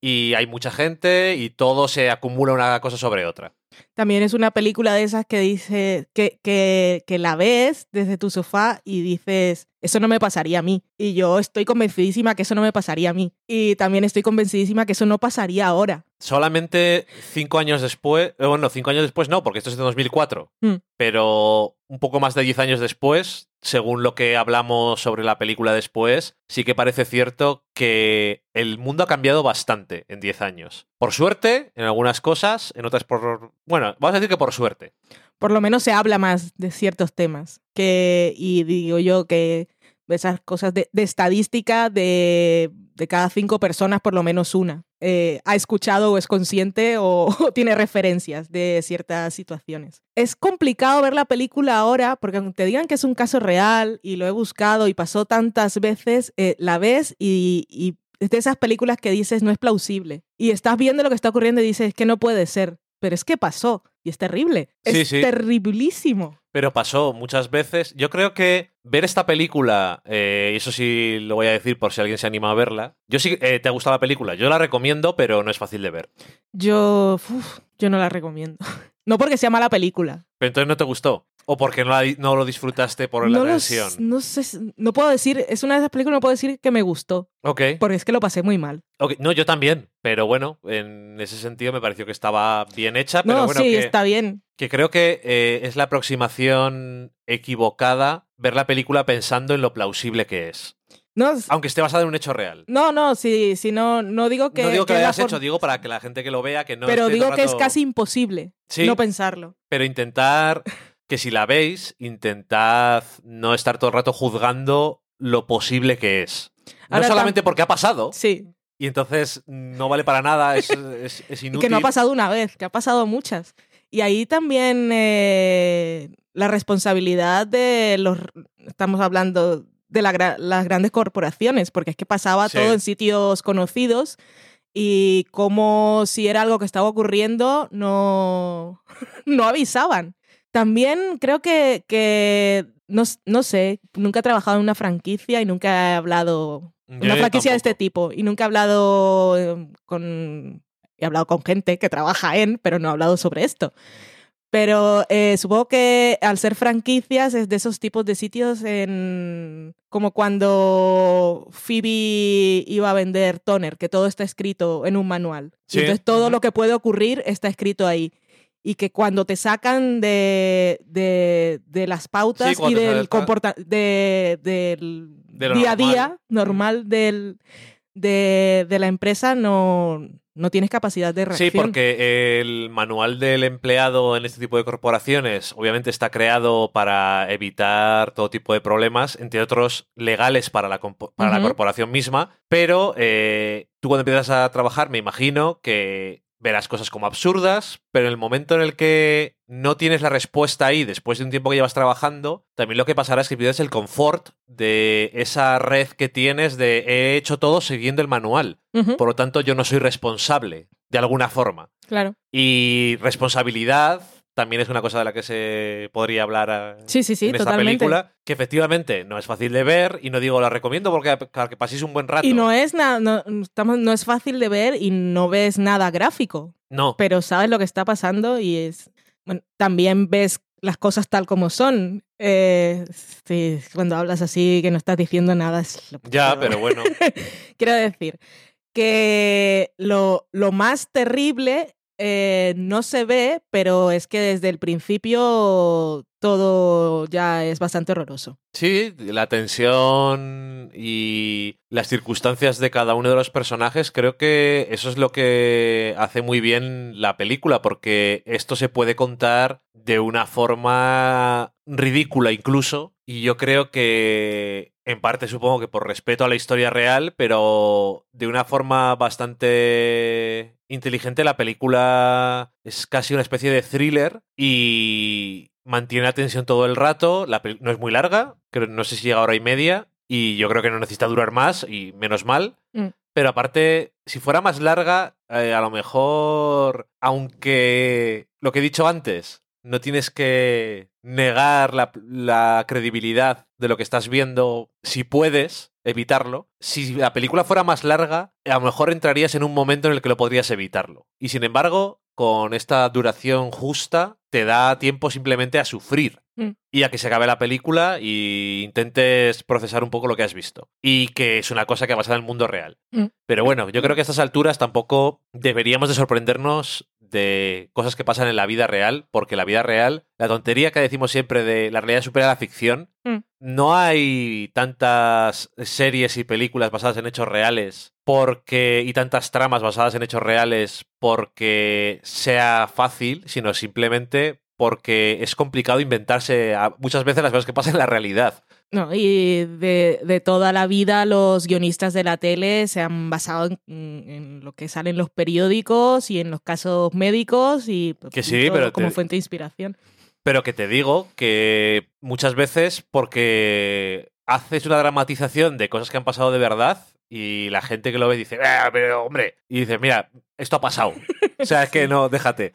Y hay mucha gente y todo se acumula una cosa sobre otra. También es una película de esas que dice que, que, que la ves desde tu sofá y dices, eso no me pasaría a mí. Y yo estoy convencidísima que eso no me pasaría a mí. Y también estoy convencidísima que eso no pasaría ahora. Solamente cinco años después, eh, bueno, cinco años después no, porque esto es de 2004, Hmm. pero un poco más de diez años después, según lo que hablamos sobre la película después, sí que parece cierto que el mundo ha cambiado bastante en diez años. Por suerte, en algunas cosas, en otras por... Bueno, vamos a decir que por suerte. por lo menos se habla más de ciertos temas. Que, y digo yo que esas cosas de, de estadística de, de cada cinco personas, por lo menos una, eh, ha escuchado o es consciente o, o tiene referencias de ciertas situaciones. Es complicado ver la película ahora porque aunque te digan que es un caso real y lo he buscado y pasó tantas veces, eh, la ves y, y es de esas películas que dices no es plausible. Y estás viendo lo que está ocurriendo y dices que no puede ser. Pero es que pasó y es terrible. Sí, es sí. terribilísimo. Pero pasó muchas veces. Yo creo que ver esta película, eh, y eso sí lo voy a decir por si alguien se anima a verla. Yo sí, eh, te ha gustado la película. Yo la recomiendo, pero no es fácil de ver. Yo, uf, yo no la recomiendo. No porque sea mala película. Pero entonces no te gustó. O porque no, la- no lo disfrutaste por la no, tensión. no sé, no puedo decir, es una de esas películas, no puedo decir que me gustó, Ok. porque es que lo pasé muy mal. ok. No, yo también. Pero bueno, en ese sentido me pareció que estaba bien hecha. Pero no, bueno, sí, que, está bien. que creo que eh, es la aproximación equivocada ver la película pensando en lo plausible que es. No, Aunque esté basada en un hecho real. no, no, si, si no, no digo que. no digo que, que lo hayas hecho, digo para que la gente que lo vea que no pero esté digo que es casi imposible Sí. no pensarlo. Pero intentar que si la veis, intentad no estar todo el rato juzgando lo posible que es. No Ahora solamente porque ha pasado, Sí. y entonces no vale para nada, es, es- es Y inútil. que no ha pasado una vez, que ha pasado muchas. Y ahí también eh, la responsabilidad de los. Estamos hablando de la las grandes corporaciones, porque es que pasaba Sí. todo en sitios conocidos y como si era algo que estaba ocurriendo, no, no avisaban. También creo que, que no, no sé, nunca he trabajado en una franquicia y nunca he hablado Yo una franquicia de este tampoco. tipo y nunca he hablado eh, con he hablado con gente que trabaja en pero no he hablado sobre esto pero eh, supongo que al ser franquicias es de esos tipos de sitios en como cuando Phoebe iba a vender toner que todo está escrito en un manual Sí. y entonces todo lo que puede ocurrir está escrito ahí y que cuando te sacan de, de, de las pautas Sí, y del del De lo día a día normal del, de, la empresa no, no tienes capacidad de reacción. Sí, porque el manual del empleado en este tipo de corporaciones obviamente está creado para evitar todo tipo de problemas, entre otros legales para la, para la corporación misma, pero eh, tú cuando empiezas a trabajar me imagino que verás cosas como absurdas, pero en el momento en el que no tienes la respuesta ahí después de un tiempo que llevas trabajando, también lo que pasará es que pierdes el confort de esa red que tienes de he hecho todo siguiendo el manual. Por lo tanto, yo no soy responsable, de alguna forma. claro. Y responsabilidad también es una cosa de la que se podría hablar eh, Sí, sí, sí, en esta totalmente. película, que efectivamente no es fácil de ver y no digo la recomiendo porque para que paséis un buen rato. Y no es nada, no, no es fácil de ver y no ves nada gráfico, No, pero sabes lo que está pasando y es bueno, también ves las cosas tal como son. Eh, sí, cuando hablas así que no estás diciendo nada es lo ya, pero bueno. Quiero decir que lo, lo más terrible eh, no se ve, pero es que desde el principio todo ya es bastante horroroso. Sí, la tensión y las circunstancias de cada uno de los personajes, creo que eso es lo que hace muy bien la película, porque esto se puede contar de una forma ridícula incluso, y yo creo que en parte supongo que por respeto a la historia real, pero de una forma bastante inteligente la película es casi una especie de thriller y mantiene la tensión todo el rato, la no es muy larga, creo, no sé si llega a hora y media, y yo creo que no necesita durar más, y menos mal. Mm. Pero aparte, si fuera más larga, eh, a lo mejor, aunque lo que he dicho antes, no tienes que negar la, la credibilidad de lo que estás viendo, si puedes evitarlo. Si la película fuera más larga, a lo mejor entrarías en un momento en el que lo podrías evitarlo. Y sin embargo, con esta duración justa, te da tiempo simplemente a sufrir Mm. y a que se acabe la película y intentes procesar un poco lo que has visto. Y que es una cosa que ha pasado en el mundo real. Mm. Pero bueno, yo creo que a estas alturas tampoco deberíamos de sorprendernos de cosas que pasan en la vida real, porque la vida real, la tontería que decimos siempre de la realidad supera la ficción, Mm. no hay tantas series y películas basadas en hechos reales porque y tantas tramas basadas en hechos reales porque sea fácil, sino simplemente porque es complicado inventarse muchas veces las cosas que pasan en la realidad. No, y de, de toda la vida los guionistas de la tele se han basado en, en lo que sale en los periódicos y en los casos médicos y pues, Que sí, pero como te- fuente de inspiración. Pero que te digo que muchas veces porque haces una dramatización de cosas que han pasado de verdad y la gente que lo ve dice, "Ah, pero hombre, y dice, mira, esto ha pasado. O sea, es que no, déjate.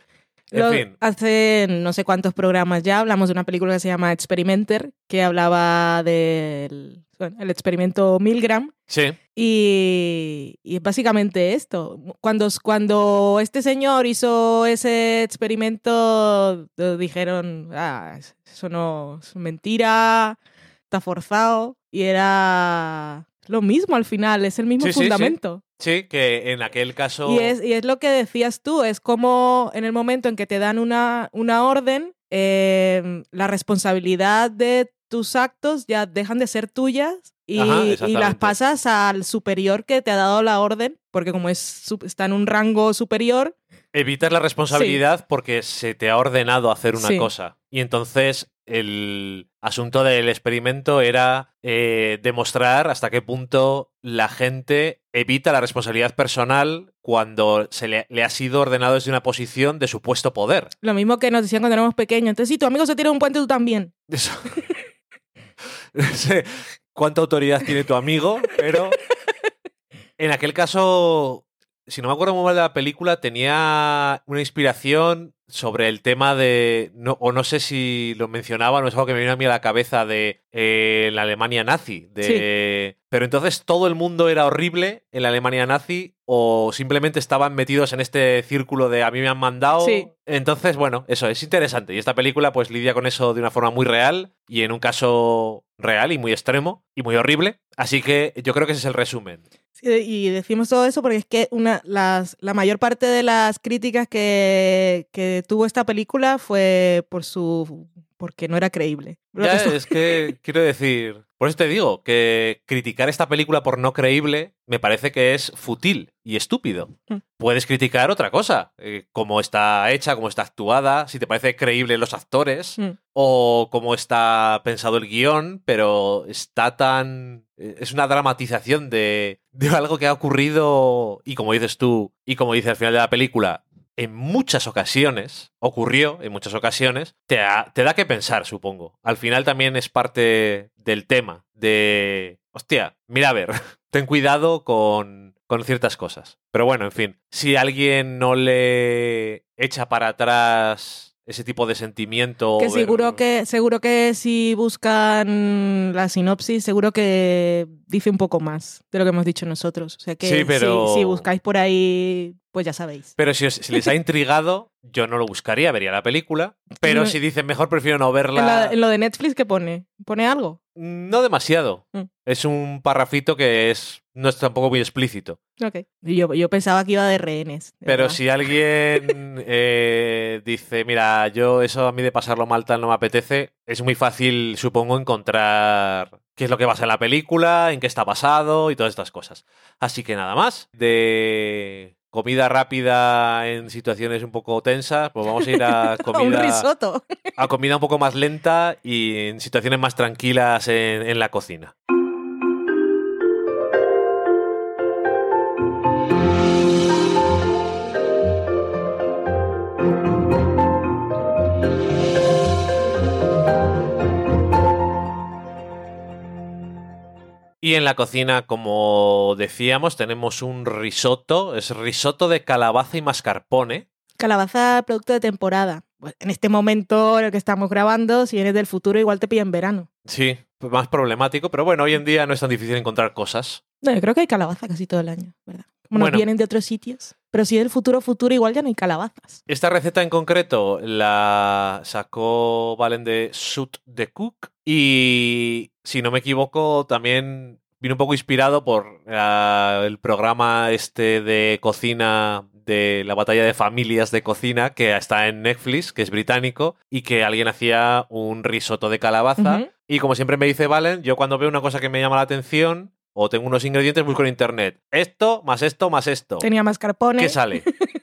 En Lo- fin, Hace no sé cuántos programas ya hablamos de una película que se llama Experimenter, que hablaba del bueno, el experimento Milgram. sí, Y, y es básicamente esto. Cuando, cuando este señor hizo ese experimento, dijeron, ah, eso no es mentira, está forzado. Y era lo mismo al final, es el mismo Sí, sí, sí. fundamento. sí, que en aquel caso... Y, es, y es lo que decías tú, es como en el momento en que te dan una, una orden, eh, la responsabilidad de tus actos ya dejan de ser tuyas y, Ajá, y las pasas al superior que te ha dado la orden, porque como es está en un rango superior, Evitas la responsabilidad porque se te ha ordenado hacer una cosa. Y entonces el asunto del experimento era eh, demostrar hasta qué punto la gente evita la responsabilidad personal cuando se le, le ha sido ordenado desde una posición de supuesto poder. lo mismo que nos decían cuando éramos pequeños. Entonces, si tu amigo se tira de un puente, tú también. Eso. Cuánta autoridad tiene tu amigo, pero en aquel caso, si no me acuerdo muy mal de la película, tenía una inspiración sobre el tema de, no, o no sé si lo mencionaba, no es algo que me vino a mí a la cabeza de eh, la Alemania nazi. De, Pero entonces todo el mundo era horrible en la Alemania nazi o simplemente estaban metidos en este círculo de a mí me han mandado. Sí. Entonces, bueno, eso es interesante. Y esta película pues lidia con eso de una forma muy real y en un caso real y muy extremo y muy horrible. Así que yo creo que ese es el resumen. Y decimos todo eso porque es que una, las, la mayor parte de las críticas que, que tuvo esta película fue por su porque no era creíble. Ya, es que quiero decir, por eso te digo que criticar esta película por no creíble me parece que es fútil y estúpido. Mm. Puedes criticar otra cosa, eh, cómo está hecha, cómo está actuada, si te parece creíble los actores Mm. o cómo está pensado el guion, pero está tan... eh, Es una dramatización de, de algo que ha ocurrido y como dices tú y como dice al final de la película, en muchas ocasiones, ocurrió en muchas ocasiones, te, ha- te da que pensar, supongo. Al final también es parte del tema, de, hostia, mira a ver, ten cuidado con, con ciertas cosas. Pero bueno, en fin, si alguien no le echa para atrás ese tipo de sentimiento... que seguro que seguro que si buscan la sinopsis, seguro que dice un poco más de lo que hemos dicho nosotros. O sea que Sí, si- si, buscáis por ahí, pues ya sabéis. Pero si, os- si les ha intrigado, yo no lo buscaría, vería la película. Pero si dicen mejor prefiero no verla... En, la- en lo de Netflix, ¿qué pone? ¿Pone algo? No demasiado. Mm. Es un parrafito que es no es tampoco muy explícito. Ok. Yo, yo pensaba que iba de rehenes. de Pero verdad. si alguien eh, dice, mira, yo eso a mí de pasarlo mal tal no me apetece, es muy fácil, supongo, encontrar qué es lo que pasa en la película, en qué está basado y todas estas cosas. Así que nada más. De comida rápida en situaciones un poco tensas, pues vamos a ir a comida, risotto. a comida un poco más lenta y en situaciones más tranquilas en, en la cocina. Y en la cocina, como decíamos, tenemos un risotto. Es risotto de calabaza y mascarpone. Calabaza, producto de temporada. Pues, en este momento en el que estamos grabando, si vienes del futuro, igual te pilla en verano. Sí, más problemático, pero bueno, hoy en día no es tan difícil encontrar cosas. No, yo creo que hay calabaza casi todo el año, ¿verdad? Como Bueno. nos vienen de otros sitios. Pero si es del futuro, futuro, igual ya no hay calabazas. Esta receta en concreto la sacó Valen de Sut de Cook y, si no me equivoco, también vino un poco inspirado por ah, el programa este de cocina de la batalla de familias de cocina que está en Netflix, que es británico, y que alguien hacía un risotto de calabaza. Y como siempre me dice Valen, yo cuando veo una cosa que me llama la atención o tengo unos ingredientes, busco en internet. Esto, más esto, más esto. Tenía mascarpone. ¿Qué sale?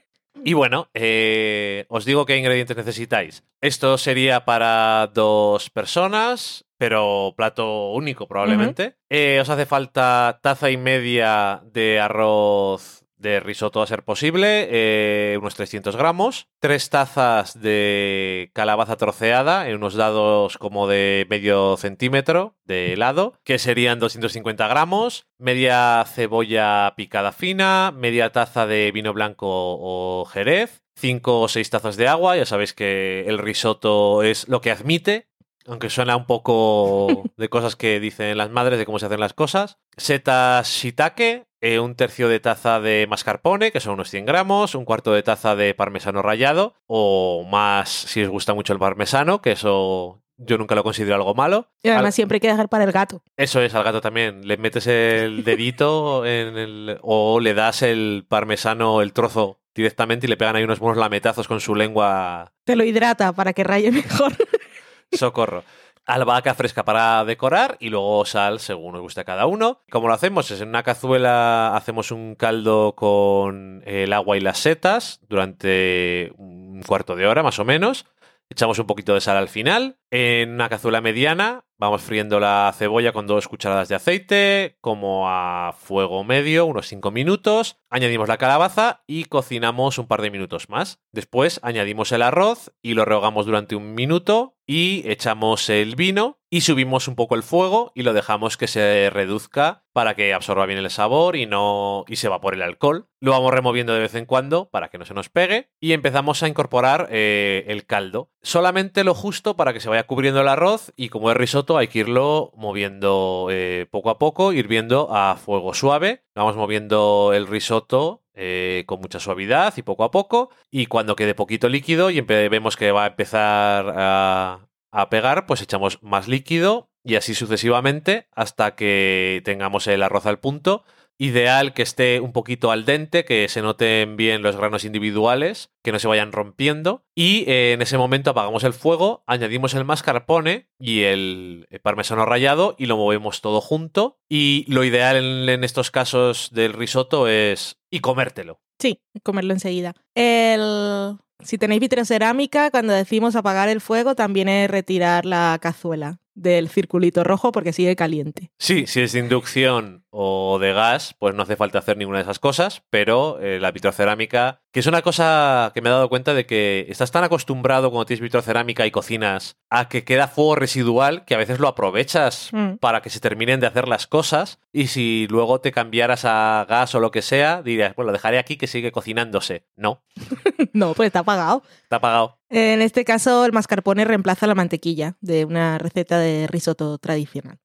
Y bueno, eh, os digo qué ingredientes necesitáis. Esto sería para dos personas, pero plato único probablemente. Eh, os hace falta taza y media de arroz de risotto a ser posible, eh, unos 300 gramos, tres tazas de calabaza troceada en unos dados como de medio centímetro de lado, que serían 250 gramos, media cebolla picada fina, media taza de vino blanco o jerez, cinco o seis tazas de agua, ya sabéis que el risotto es lo que admite, aunque suena un poco de cosas que dicen las madres de cómo se hacen las cosas. Setas shiitake, eh, un tercio de taza de mascarpone, que son unos 100 gramos, un cuarto de taza de parmesano rallado, o más si os gusta mucho el parmesano, que eso yo nunca lo considero algo malo. Y además Al- siempre hay que dejar para el gato. eso es, al gato también. Le metes el dedito en el, o le das el parmesano, el trozo directamente y le pegan ahí unos buenos lametazos con su lengua Te lo hidrata para que raye mejor. Socorro. Albahaca fresca para decorar y luego sal según nos guste a cada uno. Como lo hacemos es en una cazuela hacemos un caldo con el agua y las setas durante un cuarto de hora más o menos. Echamos un poquito de sal al final. En una cazuela mediana vamos friendo la cebolla con dos cucharadas de aceite, como a fuego medio, unos 5 minutos. Añadimos la calabaza y cocinamos un par de minutos más. Después añadimos el arroz y lo rehogamos durante un minuto y echamos el vino y subimos un poco el fuego y lo dejamos que se reduzca para que absorba bien el sabor y no y se evapore el alcohol. Lo vamos removiendo de vez en cuando para que no se nos pegue y empezamos a incorporar eh, el caldo. Solamente lo justo para que se vaya cubriendo el arroz y como es risotto hay que irlo moviendo eh, poco a poco, hirviendo a fuego suave. Vamos moviendo el risotto eh, con mucha suavidad y poco a poco. Y cuando quede poquito líquido y vemos que va a empezar a, a pegar, pues echamos más líquido y así sucesivamente hasta que tengamos el arroz al punto. Ideal que esté un poquito al dente, que se noten bien los granos individuales, que no se vayan rompiendo. Y eh, en ese momento apagamos el fuego, añadimos el mascarpone y el parmesano rallado y lo movemos todo junto. Y lo ideal en, en estos casos del risotto es y comértelo. Sí, comerlo enseguida. El... Si tenéis vitrocerámica, cuando decimos apagar el fuego, también es retirar la cazuela del circulito rojo porque sigue caliente. Sí, si es de inducción o de gas, pues no hace falta hacer ninguna de esas cosas, pero eh, la vitrocerámica, que es una cosa que me he dado cuenta de que estás tan acostumbrado cuando tienes vitrocerámica y cocinas a que queda fuego residual que a veces lo aprovechas Mm. para que se terminen de hacer las cosas y si luego te cambiaras a gas o lo que sea, dirías, pues lo dejaré aquí que sigue cocinándose. No, no, pues está apagado. está apagado. En este caso, el mascarpone reemplaza la mantequilla de una receta de risotto tradicional.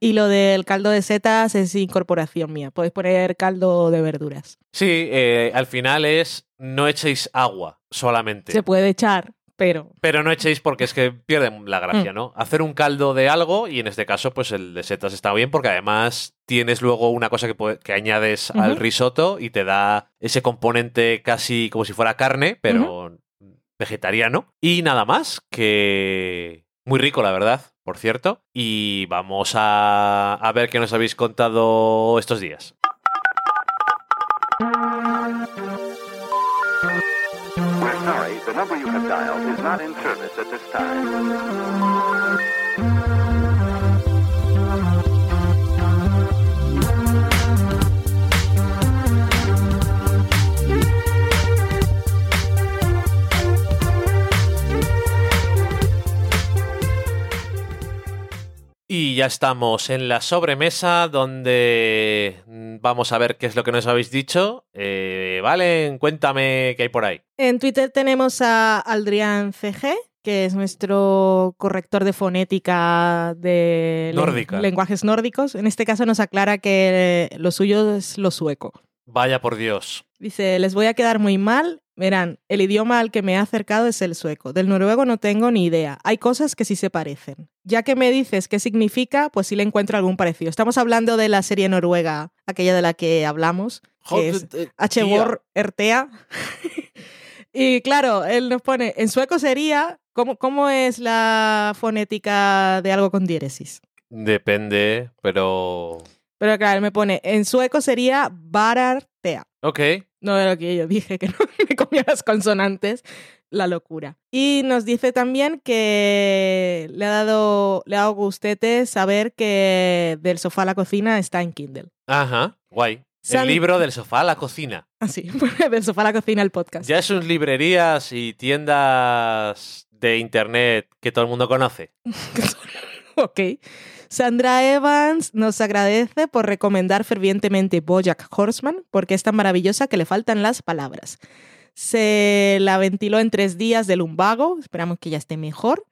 Y lo del caldo de setas es incorporación mía. Podéis poner caldo de verduras. Sí, eh, al final es no echéis agua solamente. Se puede echar, pero Pero no echéis porque es que pierden la gracia, Mm. ¿no? Hacer un caldo de algo y en este caso, pues el de setas está bien porque además tienes luego una cosa que, que añades al risotto y te da ese componente casi como si fuera carne, pero vegetariano. Y nada más, que muy rico, la verdad, por cierto. Y vamos a, a ver qué nos habéis contado estos días. Y ya estamos en la sobremesa donde mm, vamos a ver qué es lo que nos habéis dicho. Eh, Valen, cuéntame qué hay por ahí. En Twitter tenemos a Aldrián CG, que es nuestro corrector de fonética de Nórdica. lenguajes nórdicos. En este caso nos aclara que lo suyo es lo sueco. Vaya por Dios. Dice, les voy a quedar muy mal. Verán, el idioma al que me he acercado es el sueco. Del noruego no tengo ni idea. Hay cosas que sí se parecen. Ya que me dices qué significa, pues sí le encuentro algún parecido. Estamos hablando de la serie noruega, aquella de la que hablamos, que es H-Bor Ertea. y claro, él nos pone, en sueco sería, ¿cómo, ¿cómo es la fonética de algo con diéresis? Depende, pero... Pero claro, él me pone, en sueco sería barartea. Ok. No de lo que yo dije, que no me comía las consonantes. La locura. Y nos dice también que le ha dado, le ha dado gustete saber que del sofá a la cocina está en Kindle. Ajá, guay. San- El libro del sofá a la cocina. Así, del sofá a la cocina el podcast. Ya son librerías y tiendas de internet que todo el mundo conoce. ok. Sandra Evans nos agradece por recomendar fervientemente Bojack Horseman porque es tan maravillosa que le faltan las palabras. Se la ventiló en tres días de lumbago, esperamos que ya esté mejor,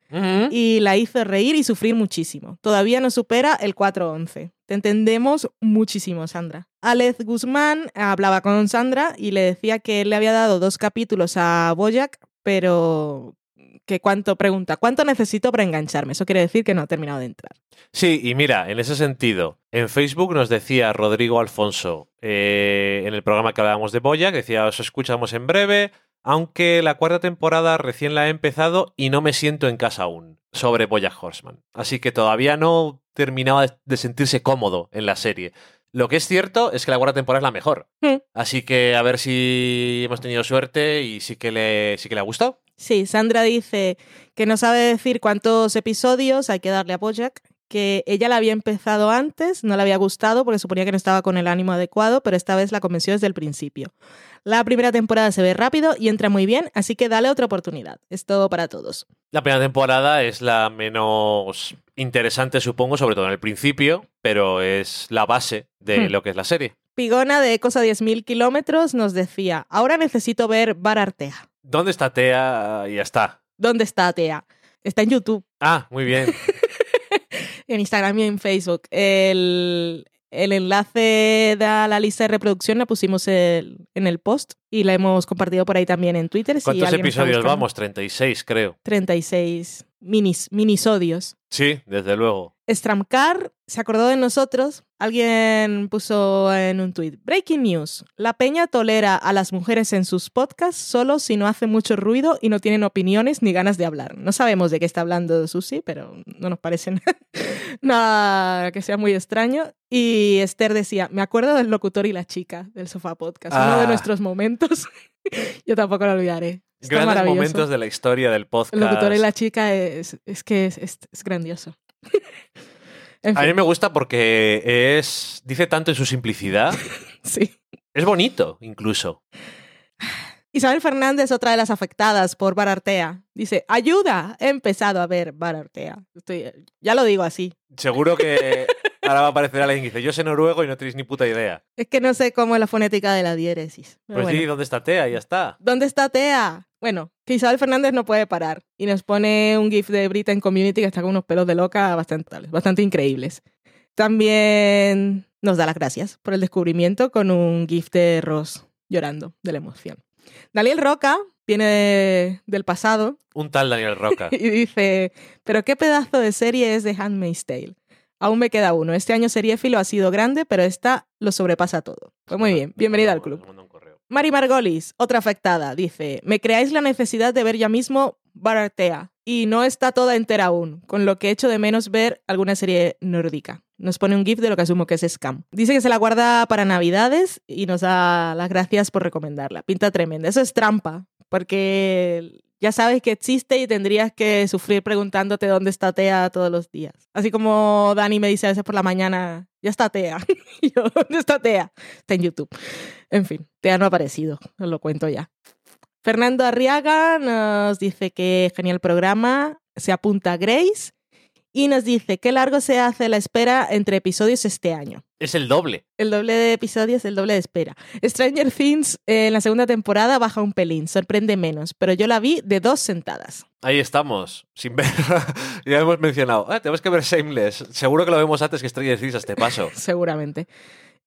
y la hizo reír y sufrir muchísimo. Todavía no supera el 411. Te entendemos muchísimo, Sandra. Alex Guzmán hablaba con Sandra y le decía que él le había dado dos capítulos a Boyac, pero que cuánto pregunta, ¿cuánto necesito para engancharme? Eso quiere decir que no ha terminado de entrar. Sí, y mira, en ese sentido, en Facebook nos decía Rodrigo Alfonso, eh, en el programa que hablábamos de Boya, que decía, os escuchamos en breve, aunque la cuarta temporada recién la he empezado y no me siento en casa aún sobre Boya Horseman. Así que todavía no terminaba de- sentirse cómodo en la serie. Lo que es cierto es que la cuarta temporada es la mejor. Hmm. Así que a ver si hemos tenido suerte y sí que le, sí que le ha gustado. Sí, Sandra dice que no sabe decir cuántos episodios hay que darle a Bojack, que ella la había empezado antes, no le había gustado porque suponía que no estaba con el ánimo adecuado, pero esta vez la convenció desde el principio. La primera temporada se ve rápido y entra muy bien, así que dale otra oportunidad. Es todo para todos. La primera temporada es la menos interesante, supongo, sobre todo en el principio, pero es la base de Hmm. lo que es la serie. Pigona de Ecos a 10.000 kilómetros nos decía, ahora necesito ver Bar Artea. ¿Dónde está Tea? Y ya está. ¿Dónde está Tea? Está en YouTube, Ah, muy bien. en Instagram y en Facebook. El, el enlace de la lista de reproducción la pusimos el- en el post y la hemos compartido por ahí también en Twitter. si ¿Cuántos está episodios vamos? 36, creo. 36 minis, minisodios. Sí, desde luego. Stramcar se acordó de nosotros. Alguien puso en un tuit. Breaking news. La peña tolera a las mujeres en sus podcasts solo si no hace mucho ruido y no tienen opiniones ni ganas de hablar. No sabemos de qué está hablando Susi, pero no nos parece nada, nada que sea muy extraño. Y Esther decía, me acuerdo del locutor y la chica del Sofá Podcast. Uno de Ah. nuestros momentos. Yo tampoco lo olvidaré. Está Grandes momentos de la historia del podcast. El locutor y la chica es, es que es, es- es grandioso. En A mí me gusta porque es. Dice tanto en su simplicidad. sí. Es bonito, incluso. Isabel Fernández, otra de las afectadas por Barartea, dice, ayuda, he empezado a ver Barartea. Estoy, ya lo digo así. Seguro que ahora va a aparecer alguien que dice: Yo sé noruego y no tenéis ni puta idea. Es que no sé cómo es la fonética de la diéresis. Pero Pues bueno. sí, ¿dónde está Tea? Ya está. ¿Dónde está Tea? Bueno, que Isabel Fernández no puede parar. Y nos pone un GIF de Britain Community que está con unos pelos de loca bastante, bastante increíbles. También nos da las gracias por el descubrimiento con un GIF de Ross llorando de la emoción. Daniel Roca viene de- del pasado Un tal Daniel Roca. y dice, pero qué pedazo de serie es de Handmaid's Tale. Aún me queda uno. Este año seriéfilo ha sido grande, pero esta lo sobrepasa todo. Pues muy bien, bienvenida al club. Mari Margolis, otra afectada, dice, me creáis la necesidad de ver ya mismo Barartea y no está toda entera aún, con lo que echo de menos ver alguna serie nórdica. Nos pone un GIF de lo que asumo que es Scam. Dice que se la guarda para Navidades y nos da las gracias por recomendarla. Pinta tremenda. Eso es trampa, porque ya sabes que existe y tendrías que sufrir preguntándote dónde está Tea todos los días. Así como Dani me dice a veces por la mañana, ya está Tea. Y yo, ¿dónde está Tea? Está en YouTube. En fin, Tea no ha aparecido, os lo cuento ya. Fernando Arriaga nos dice que genial programa, se apunta Grace y nos dice qué largo se hace la espera entre episodios este año. Es el doble. El doble de episodios, el doble de espera. Stranger Things eh, en la segunda temporada baja un pelín, sorprende menos, pero yo la vi de dos sentadas. Ahí estamos, sin ver. ya hemos mencionado. Ah, tenemos que ver Shameless. Seguro que lo vemos antes que Stranger Things a este paso. Seguramente.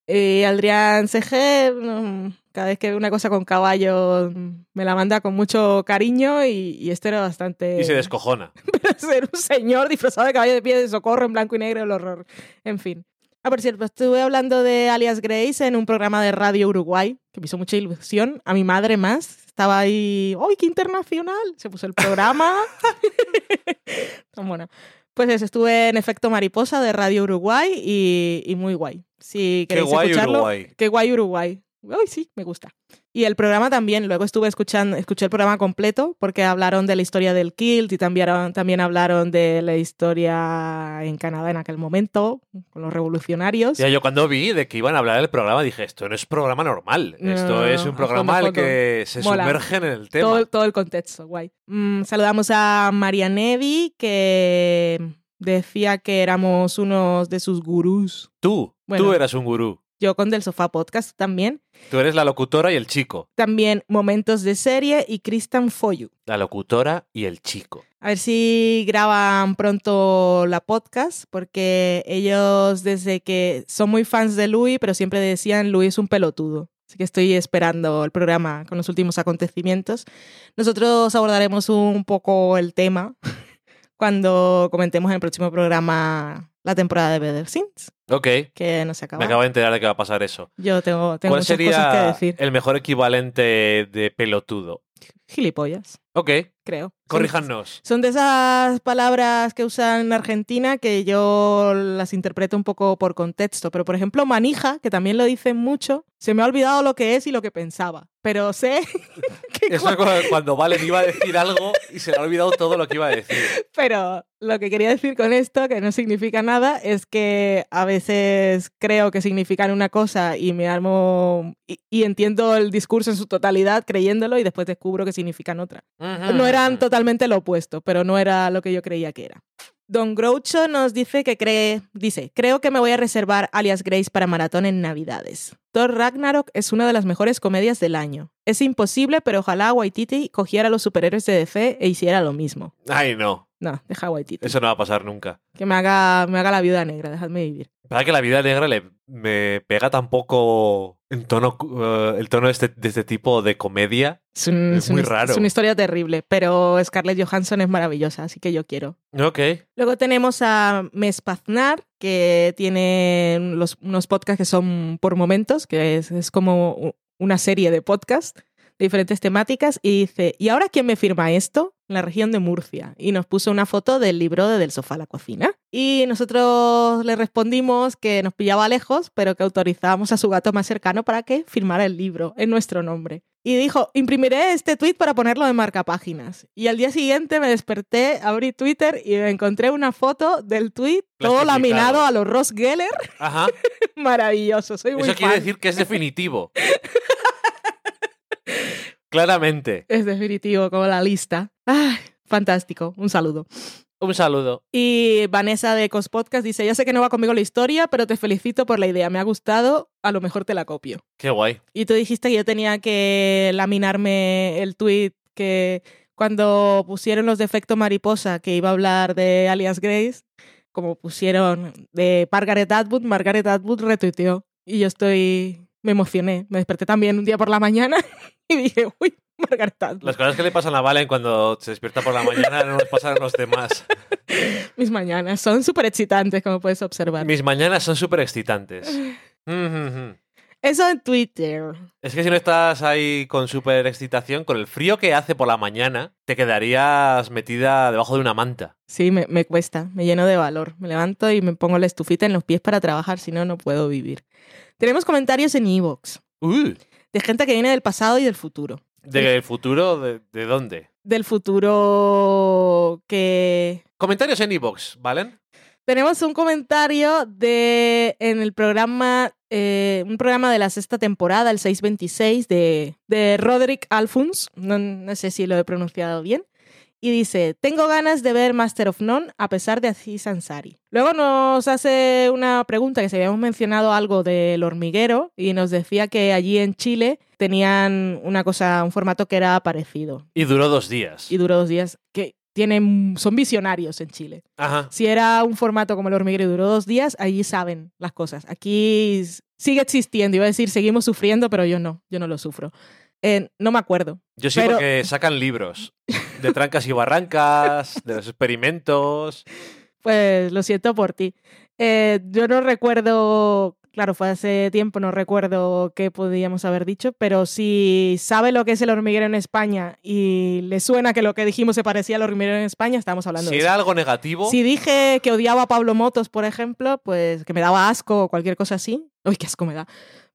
Eh, Adrián CG, mm, cada vez que ve una cosa con caballo, me la manda con mucho cariño y, y este era bastante... Y se descojona. ser un señor disfrazado de caballo de pie de socorro en blanco y negro, el horror. En fin. Ah, por cierto, estuve hablando de Alias Grace en un programa de Radio Uruguay, que me hizo mucha ilusión. A mi madre más. Estaba ahí, ¡ay, qué internacional! Se puso el programa. Tan bueno. Pues eso, estuve en Efecto Mariposa de Radio Uruguay y, y muy guay. Si Qué queréis guay escucharlo, Uruguay. Qué guay Uruguay. Ay, sí, me gusta. Y el programa también, luego estuve escuchando, escuché el programa completo porque hablaron de la historia del kilt y también, también hablaron de la historia en Canadá en aquel momento, con los revolucionarios. Ya yo cuando vi de que iban a hablar del programa dije, esto no es programa normal. No, esto no, es un programa al que se Mola. sumergen en el tema. todo, todo el contexto, guay. Mm, saludamos a María Nevi, que decía que éramos unos de sus gurús. Tú, Bueno. tú eras un gurú. Yo con Del Sofá Podcast también. Tú eres la locutora y el chico. También Momentos de Serie y Christian Foyu. La locutora y el chico. A ver si graban pronto la podcast, porque ellos desde que son muy fans de Louis, pero siempre decían Louis es un pelotudo. Así que estoy esperando el programa con los últimos acontecimientos. Nosotros abordaremos un poco el tema cuando comentemos en el próximo programa la temporada de Better Things, Ok. que no se acaba. Me acabo de enterar de que va a pasar eso. Yo tengo, tengo ¿Cuál muchas cosas que sería decir. el mejor equivalente de pelotudo? Gilipollas, Ok, creo. Corríjanos. Son de esas palabras que usan en Argentina que yo las interpreto un poco por contexto. Pero, por ejemplo, manija, que también lo dicen mucho, se me ha olvidado lo que es y lo que pensaba. Pero sé que Eso es como cuando Valen iba a decir algo y se le ha olvidado todo lo que iba a decir. Pero lo que quería decir con esto, que no significa nada, es que a veces creo que significan una cosa y me armo y, y entiendo el discurso en su totalidad creyéndolo y después descubro que significan otra. No eran totalmente lo opuesto, pero no era lo que yo creía que era. Don Groucho nos dice que cree, dice, creo que me voy a reservar alias Grace para maratón en Navidades. Thor Ragnarok es una de las mejores comedias del año. Es imposible, pero ojalá Waititi cogiera a los superhéroes de DC e hiciera lo mismo. Ay, no. No, deja a Waititi. Eso no va a pasar nunca. Que me haga, me haga la viuda negra, dejadme vivir. Para que la vida negra le, me pega tampoco en tono, eh, el tono de este, de este tipo de comedia. Es, un- Es es una muy raro. Es una historia terrible, pero Scarlett Johansson es maravillosa, así que yo quiero. Ok. Luego tenemos a Mespaznar, que tiene los- unos podcasts que son por momentos, que es, es como una serie de podcasts de diferentes temáticas, y dice, ¿y ahora quién me firma esto? En la región de Murcia. Y nos puso una foto del libro de Del sofá a la cocina. Y nosotros le respondimos que nos pillaba lejos, pero que autorizábamos a su gato más cercano para que firmara el libro en nuestro nombre. Y dijo, imprimiré este tweet para ponerlo en marcapáginas. Y al día siguiente me desperté, abrí Twitter y me encontré una foto del tweet todo laminado a los Ross Geller. Ajá. Maravilloso, soy muy Eso quiere decir que es definitivo. Claramente. Es definitivo, como la lista. Ay, fantástico, un saludo. Un saludo. Y Vanessa de Cos Podcast dice, ya sé que no va conmigo la historia, pero te felicito por la idea, me ha gustado, a lo mejor te la copio. Qué guay. Y tú dijiste que yo tenía que laminarme el tweet que cuando pusieron los defectos mariposa, que iba a hablar de Alias Grace, como pusieron de Margaret Atwood, Margaret Atwood retuiteó. Y yo estoy, me emocioné. Me desperté también un día por la mañana y dije, uy, Margaret Atwood. Las cosas que le pasan a Valen cuando se despierta por la mañana no nos pasan a los demás. Mis mañanas son súper excitantes, como puedes observar. Mis mañanas son súper excitantes. Mhm. Eso en Twitter. Es que si no estás ahí con súper excitación, con el frío que hace por la mañana, te quedarías metida debajo de una manta. Sí, me, me cuesta, me lleno de valor. Me levanto y me pongo la estufita en los pies para trabajar, si no, no puedo vivir. Tenemos comentarios en Evox Uh, de gente que viene del pasado y del futuro. ¿Del futuro? ¿De, de dónde? Del futuro que... Comentarios en iBox, ¿valen? Tenemos un comentario de en el programa, eh, un programa de la sexta temporada, el 626, de, de Roderick Alphonse. No, no sé si lo he pronunciado bien. Y dice, tengo ganas de ver Master of None a pesar de Aziz Ansari. Luego nos hace una pregunta que si habíamos mencionado algo del hormiguero y nos decía que allí en Chile tenían una cosa, un formato que era parecido. Y duró dos días. Y duró dos días, que tienen, son visionarios en Chile. Ajá. Si era un formato como el hormiguero y duró dos días, allí saben las cosas. Aquí sigue existiendo. Iba a decir, seguimos sufriendo, pero yo no, yo no lo sufro. Eh, no me acuerdo. Yo sí Pero- porque sacan libros de trancas y barrancas, de los experimentos. Pues lo siento por ti. Eh, yo no recuerdo, claro, fue hace tiempo, no recuerdo qué podíamos haber dicho, pero si sabe lo que es el hormiguero en España y le suena que lo que dijimos se parecía al hormiguero en España, estamos hablando Si de era eso. algo negativo, Si dije que odiaba a Pablo Motos, por ejemplo, pues que me daba asco o cualquier cosa así, uy, qué asco me da,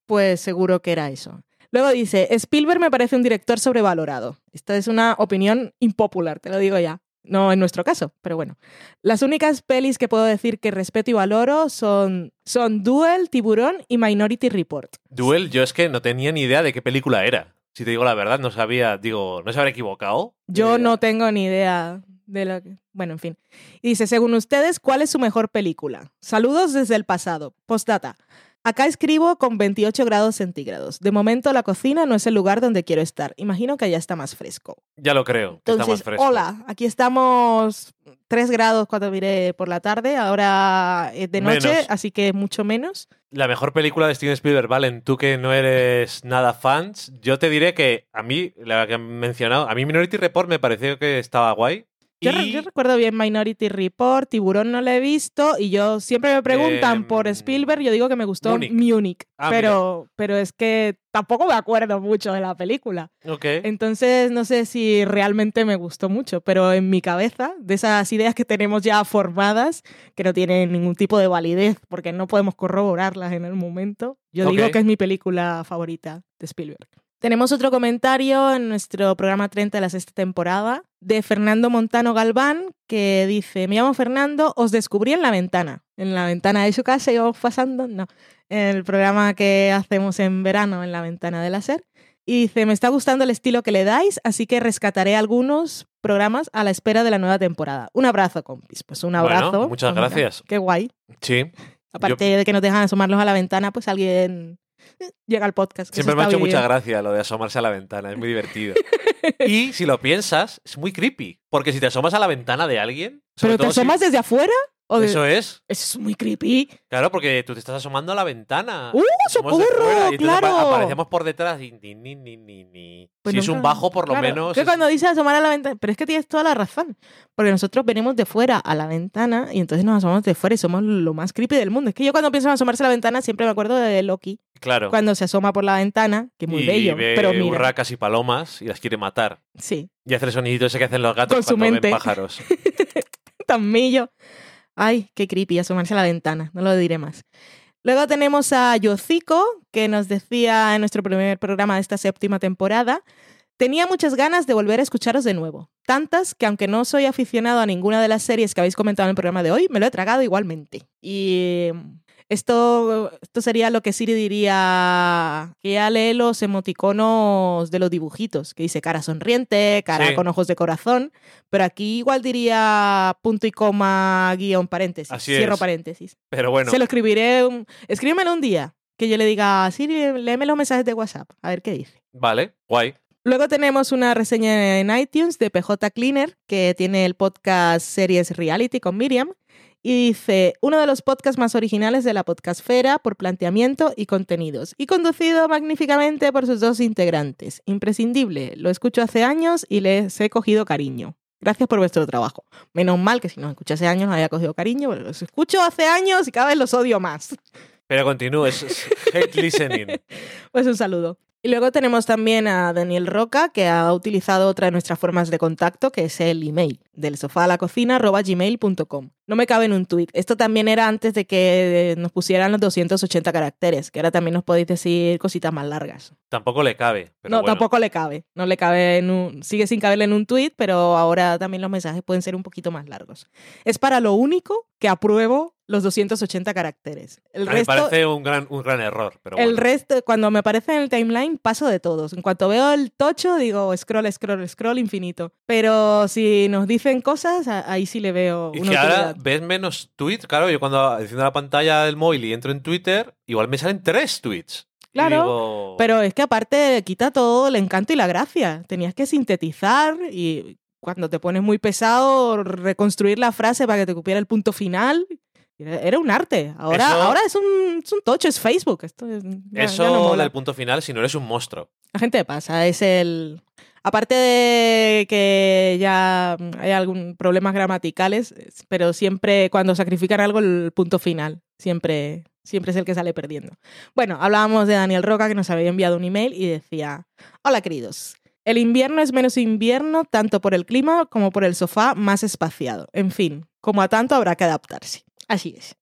pues seguro que era eso. Luego dice, Spielberg me parece un director sobrevalorado. Esta es una opinión impopular, te lo digo ya. No en nuestro caso, pero bueno. Las únicas pelis que puedo decir que respeto y valoro son, son Duel, Tiburón y Minority Report. Duel, yo es que no tenía ni idea de qué película era. Si te digo la verdad, no sabía, digo, no se habrá equivocado. Yo no tengo ni idea de lo que... Bueno, en fin. Y dice, según ustedes, ¿cuál es su mejor película? Saludos desde el pasado. Postdata. Acá escribo con 28 grados centígrados. De momento la cocina no es el lugar donde quiero estar. Imagino que allá está más fresco. Ya lo creo. que está más Entonces, fresco. hola, aquí estamos 3 grados cuando miré por la tarde, ahora es de noche, Menos. así que mucho menos. La mejor película de Steven Spielberg, Valen, tú que no eres nada fans, yo te diré que a mí, la que han mencionado, a mí Minority Report me pareció que estaba guay. Yo, re- Y- yo recuerdo bien Minority Report, Tiburón no lo he visto y yo siempre me preguntan por Em, Spielberg, yo digo que me gustó. Munich, Ah, pero, pero es que tampoco me acuerdo mucho de la película. Entonces no sé si realmente me gustó mucho, pero en mi cabeza, de esas ideas que tenemos ya formadas, que no tienen ningún tipo de validez porque no podemos corroborarlas en el momento, yo digo que es mi película favorita de Spielberg. Tenemos otro comentario en nuestro programa 30 de la sexta temporada de Fernando Montano Galván que dice, me llamo Fernando, os descubrí en la ventana. En la ventana de su casa íbamos pasando, no, en el programa que hacemos en verano en la ventana de la SER. Y dice, me está gustando el estilo que le dais, así que rescataré algunos programas a la espera de la nueva temporada. Un abrazo, compis. Pues un Bueno, abrazo. muchas Pues gracias. Qué guay. Sí. Aparte de que nos dejan asomarlos a la ventana, pues alguien llega al podcast. Siempre me ha hecho mucha gracia lo de asomarse a la ventana, es muy divertido. y si lo piensas, es muy creepy. Porque si te asomas a la ventana de alguien. ¿Pero te si- asomas desde afuera? ¿O de- Eso es. Eso es muy creepy. Claro, porque tú te estás asomando a la ventana. ¡Uh, Somos de socorro! fuera, y entonces apa- ¡Claro! aparecemos por detrás y ni, ni, ni, ni, ni. Pues si es un nunca- bajo, por lo Claro, menos. Que es- cuando dice asomar a la ventana. Pero es que tienes toda la razón. Porque nosotros venimos de fuera a la ventana y entonces nos asomamos de fuera y somos lo más creepy del mundo. Es que yo cuando pienso en asomarse a la ventana siempre me acuerdo de Loki. Claro. Cuando se asoma por la ventana, que es muy y bello. ve Pero mira. urracas y palomas y las quiere matar. Sí. Y hace el sonidito ese que hacen los gatos Con su cuando mente. ven pájaros. tan millo. Ay, qué creepy asomarse a la ventana, no lo diré más. Luego tenemos a Yocico, que nos decía en nuestro primer programa de esta séptima temporada, tenía muchas ganas de volver a escucharos de nuevo. Tantas que aunque no soy aficionado a ninguna de las series que habéis comentado en el programa de hoy, me lo he tragado igualmente. Y esto, esto sería lo que Siri diría, que ya lee los emoticonos de los dibujitos, que dice cara sonriente, cara Sí. con ojos de corazón, pero aquí igual diría punto y coma guion paréntesis, Así cierro es. paréntesis. Pero bueno, Se lo escribiré, un, escríbemelo un día, que yo le diga, Siri, léeme los mensajes de WhatsApp, a ver qué dice. vale, guay. Luego tenemos una reseña en iTunes de PJ Cleaner, que tiene el podcast Series Reality con Miriam. Y dice, uno de los podcasts más originales de la podcastfera por planteamiento y contenidos, y conducido magníficamente por sus dos integrantes. Imprescindible, lo escucho hace años y les he cogido cariño. Gracias por vuestro trabajo. Menos mal que si nos escucha hace años no haya cogido cariño, pero los escucho hace años y cada vez los odio más. Pero continúe, es, es hate listening. Pues un saludo. Y luego tenemos también a Daniel Roca, que ha utilizado otra de nuestras formas de contacto, que es el email, del sofá a la cocina, gmail.com. No me cabe en un tuit. Esto también era antes de que nos pusieran los 280 caracteres, que ahora también nos podéis decir cositas más largas. Tampoco le cabe. Pero no, bueno. tampoco le cabe. No le cabe en un, sigue sin caberle en un tuit, pero ahora también los mensajes pueden ser un poquito más largos. Es para lo único que apruebo los 280 caracteres. El A mí me resto, parece un gran, un gran error. Pero el bueno. resto, cuando me aparece en el timeline, paso de todos. En cuanto veo el tocho, digo scroll, scroll, scroll infinito. Pero si nos dicen cosas, ahí sí le veo Y que ahora ves menos tweets. Claro, yo cuando enciendo la pantalla del móvil y entro en Twitter, igual me salen tres tweets. Claro, digo, Pero es que aparte quita todo el encanto y la gracia. Tenías que sintetizar y cuando te pones muy pesado, reconstruir la frase para que te cupiera el punto final. Era un arte. Ahora, Eso- ahora es, un, es un tocho, es Facebook. Esto es- ya- Eso ya no mola. del punto final, si no eres un monstruo. La gente pasa, es el... Aparte de que ya hay algún problemas gramaticales, es- pero siempre cuando sacrifican algo el punto final, siempre, siempre es el que sale perdiendo. Bueno, hablábamos de Daniel Roca que nos había enviado un email y decía, hola queridos, el invierno es menos invierno tanto por el clima como por el sofá más espaciado. En fin, como a tanto habrá que adaptarse. Así es.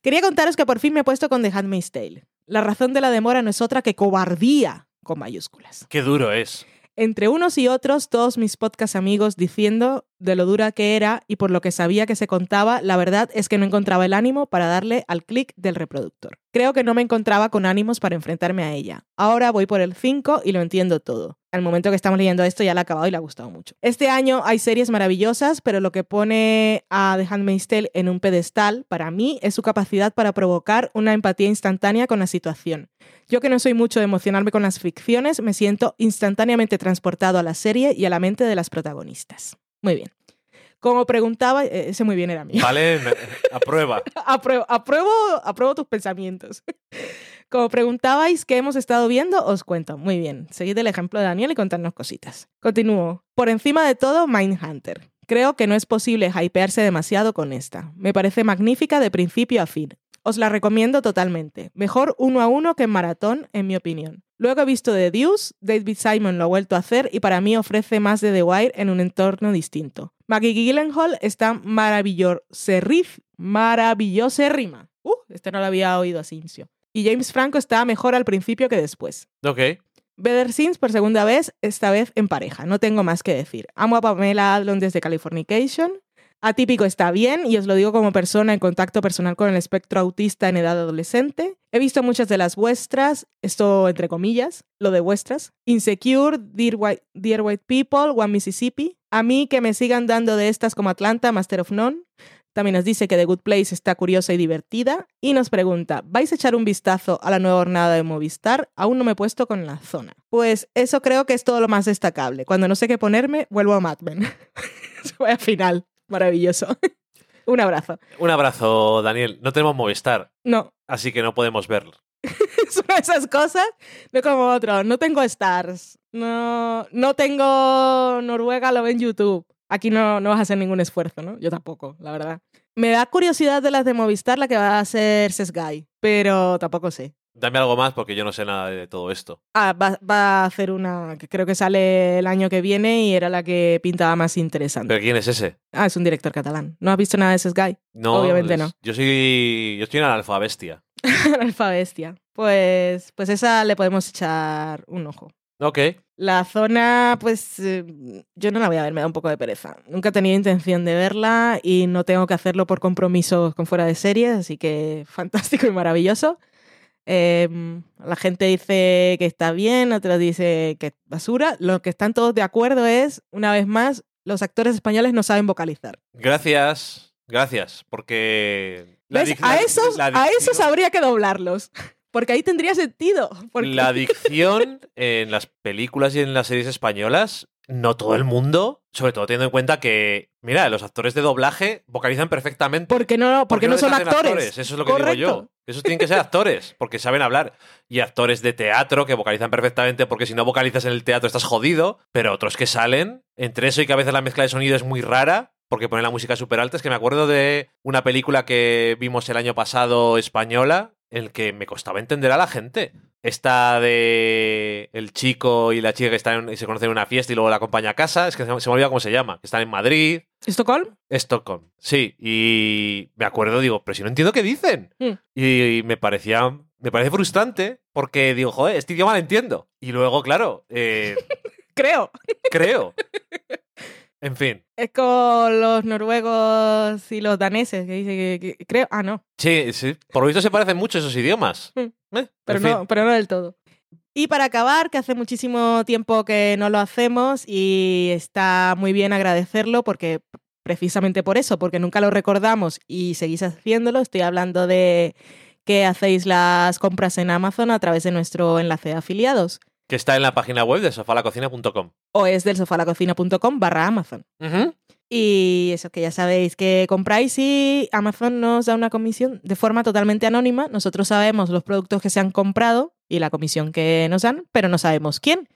Quería contaros que por fin me he puesto con The Handmaid's Tale. La razón de la demora no es otra que cobardía con mayúsculas. Qué duro es. Entre unos y otros, todos mis podcast amigos diciendo de lo dura que era y por lo que sabía que se contaba, la verdad es que no encontraba el ánimo para darle al clic del reproductor. Creo que no me encontraba con ánimos para enfrentarme a ella. Ahora voy por el 5 y lo entiendo todo. Al momento que estamos leyendo esto ya la ha acabado y le ha gustado mucho. Este año hay series maravillosas, pero lo que pone a The Handmaid's Tale en un pedestal, para mí, es su capacidad para provocar una empatía instantánea con la situación. Yo que no soy mucho de emocionarme con las ficciones, me siento instantáneamente transportado a la serie y a la mente de las protagonistas. Muy bien. Como preguntaba, eh, ese muy bien era mío. Vale, aprueba. Apruebo, apruebo, apruebo tus pensamientos. Como preguntabais qué hemos estado viendo, os cuento. Muy bien. Seguid el ejemplo de Daniel y contadnos cositas. Continúo. Por encima de todo, Mindhunter. Creo que no es posible hypearse demasiado con esta. Me parece magnífica de principio a fin. Os la recomiendo totalmente. Mejor uno a uno que en maratón, en mi opinión. Luego he visto The Deuce, David Simon lo ha vuelto a hacer y para mí ofrece más de The Wire en un entorno distinto. Maggie Gyllenhaal está maravillosa, rima. Uh, este no lo había oído a. Y James Franco está mejor al principio que después. Ok. Better Scenes por segunda vez, esta vez en pareja. No tengo más que decir. Amo a Pamela Adlon desde Californication. Atípico está bien, y os lo digo como persona en contacto personal con el espectro autista en edad adolescente. He visto muchas de las vuestras, esto entre comillas, lo de vuestras. Insecure, Dear White, Dear White People, One Mississippi. A mí que me sigan dando de estas como Atlanta, Master of None. También nos dice que The Good Place está curiosa y divertida. Y nos pregunta, ¿vais a echar un vistazo a la nueva jornada de Movistar? Aún no me he puesto con la zona. Pues eso creo que es todo lo más destacable. Cuando no sé qué ponerme, vuelvo a Mad Men. Voy al final. Maravilloso. un abrazo. Un abrazo, Daniel. No tenemos Movistar, No, así que no podemos verlo. es una de esas cosas. No como otro. No tengo Stars. No, no tengo Noruega, lo ve en YouTube. Aquí no, no vas a hacer ningún esfuerzo, ¿no? Yo tampoco, la verdad. Me da curiosidad de las de Movistar la que va a ser Sesgai, pero tampoco sé. Dame algo más porque yo no sé nada de todo esto. Ah, va, va a hacer una que creo que sale el año que viene y era la que pintaba más interesante. ¿Pero quién es ese? Ah, es un director catalán. ¿No has visto nada de Sesgai? No, Obviamente no. Yo soy, yo estoy en alfa bestia. Alfa Bestia. Pues, pues esa le podemos echar un ojo. Ok. La zona, pues eh, yo no la voy a ver, me da un poco de pereza. Nunca he tenido intención de verla y no tengo que hacerlo por compromisos con fuera de series, así que fantástico y maravilloso. Eh, la gente dice que está bien, otros dice que es basura. Lo que están todos de acuerdo es, una vez más, los actores españoles no saben vocalizar. Gracias. Gracias. Porque. A esos, la a esos habría que doblarlos, porque ahí tendría sentido. porque- La dicción en las películas y en las series españolas, no todo el mundo, sobre todo teniendo en cuenta que, mira, los actores de doblaje vocalizan perfectamente. porque no, porque no son actores. Eso es lo que digo yo. Esos tienen que ser actores, porque saben hablar. Y actores de teatro que vocalizan perfectamente, porque si no vocalizas en el teatro estás jodido. Pero otros que salen, entre eso y que a veces la mezcla de sonido es muy rara, porque ponen la música súper alta. Es que me acuerdo de una película que vimos el año pasado española, en el que me costaba entender a la gente. Esta de el chico y la chica que están en- y se conocen en una fiesta y luego la acompaña a casa. Es que se me se me olvida cómo se llama. Que están en Madrid. ¿Estocolmo? Stockholm. Sí, y me acuerdo, digo, pero si no entiendo qué dicen. Mm. Y me parecía, me parece frustrante porque digo, joder, este idioma lo entiendo. Y luego, claro, eh, Creo. creo. En fin, Es con los noruegos y los daneses, que dice que, que- creo. Ah, no. sí, sí. Por lo visto se parecen mucho esos idiomas. Mm. Eh, Pero fin. no, pero no del todo. Y para acabar, que hace muchísimo tiempo que no lo hacemos y está muy bien agradecerlo porque precisamente por eso, porque nunca lo recordamos y seguís haciéndolo, estoy hablando de que hacéis las compras en Amazon a través de nuestro enlace de afiliados Que está en la página web de sofalacocina.com. o es del sofalacocina.com barra Amazon. Y eso que ya sabéis que compráis y Amazon nos da una comisión de forma totalmente anónima. Nosotros sabemos los productos que se han comprado y la comisión que nos dan, pero no sabemos quién.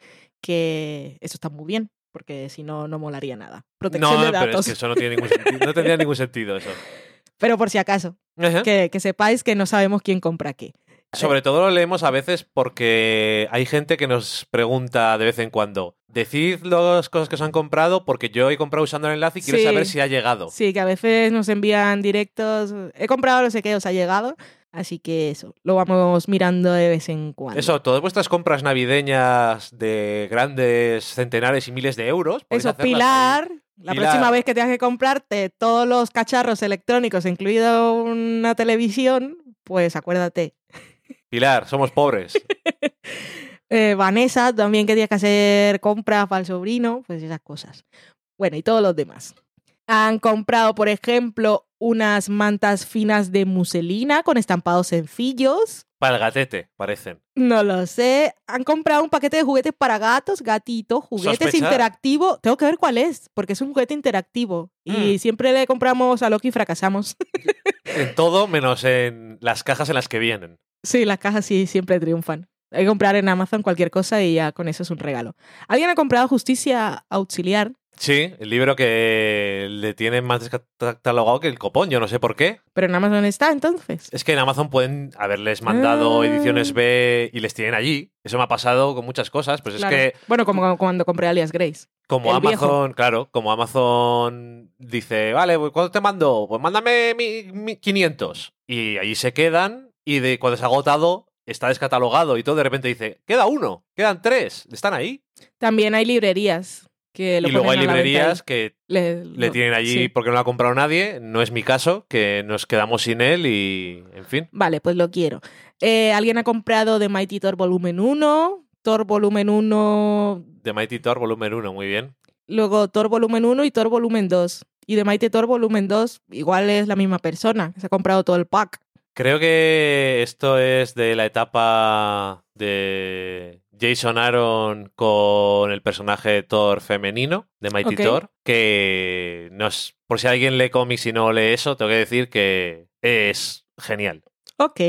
Que eso está muy bien, porque si no, no molaría nada. Protección No, de pero datos. es que eso no tiene ningún sentido. No tendría ningún sentido eso. Pero por si acaso, que, que sepáis que no sabemos quién compra qué. Sobre todo lo leemos a veces porque hay gente que nos pregunta de vez en cuando, decid las cosas que os han comprado porque yo he comprado usando el enlace y quiero Sí. saber si ha llegado. Sí, que a veces nos envían directos. He comprado no sé qué, os ha llegado. Así que eso, lo vamos mirando de vez en cuando. Eso, todas vuestras compras navideñas de grandes centenares y miles de euros. Eso, Pilar, la Pilar. próxima vez que tengas que comprarte todos los cacharros electrónicos, incluido una televisión, pues acuérdate. Pilar, somos pobres. Eh, Vanessa, también que tienes que hacer compras para el sobrino, pues esas cosas. Bueno, y todos los demás. Han comprado, por ejemplo, unas mantas finas de muselina con estampados sencillos. Para el gatete, parecen. No lo sé. Han comprado un paquete de juguetes para gatos, gatitos, juguetes interactivos. Tengo que ver cuál es, porque es un juguete interactivo. Y Mm. siempre le compramos a Loki y fracasamos. En todo menos en las cajas en las que vienen. Sí, las cajas sí siempre triunfan. Hay que comprar en Amazon cualquier cosa y ya con eso es un regalo. Alguien ha comprado Justicia Auxiliar, Sí, el libro que le tienen más descatalogado que el copón, yo no sé por qué. Pero en Amazon está entonces. Es que en Amazon pueden haberles mandado Ah. ediciones B y les tienen allí. Eso me ha pasado con muchas cosas. Pues Claro. es que Bueno, como cuando compré Alias Grace. como el Amazon, viejo. claro, como Amazon dice, vale, pues, ¿cuánto te mando? Pues mándame mi, mi 500. Y allí se quedan y de cuando se ha agotado está descatalogado y todo, de repente dice, queda uno, quedan tres, están ahí. También hay librerías que lo y luego hay librerías que Le, tienen allí sí. porque no lo ha comprado nadie. No es mi caso, que nos quedamos sin él y, en fin. Vale, pues lo quiero. Eh, ¿Alguien ha comprado The Mighty Thor Volumen 1? Thor Volumen 1, The Mighty Thor volumen 1, muy bien. luego Thor Volumen 1 y Thor Volumen 2. Y The Mighty Thor Volumen 2 igual es la misma persona, se ha comprado todo el pack. Creo que esto es de la etapa de Jason Aaron con el personaje Thor femenino de Mighty. Thor, que no es, por si alguien lee cómics y no lee eso, tengo que decir que es genial. Ok,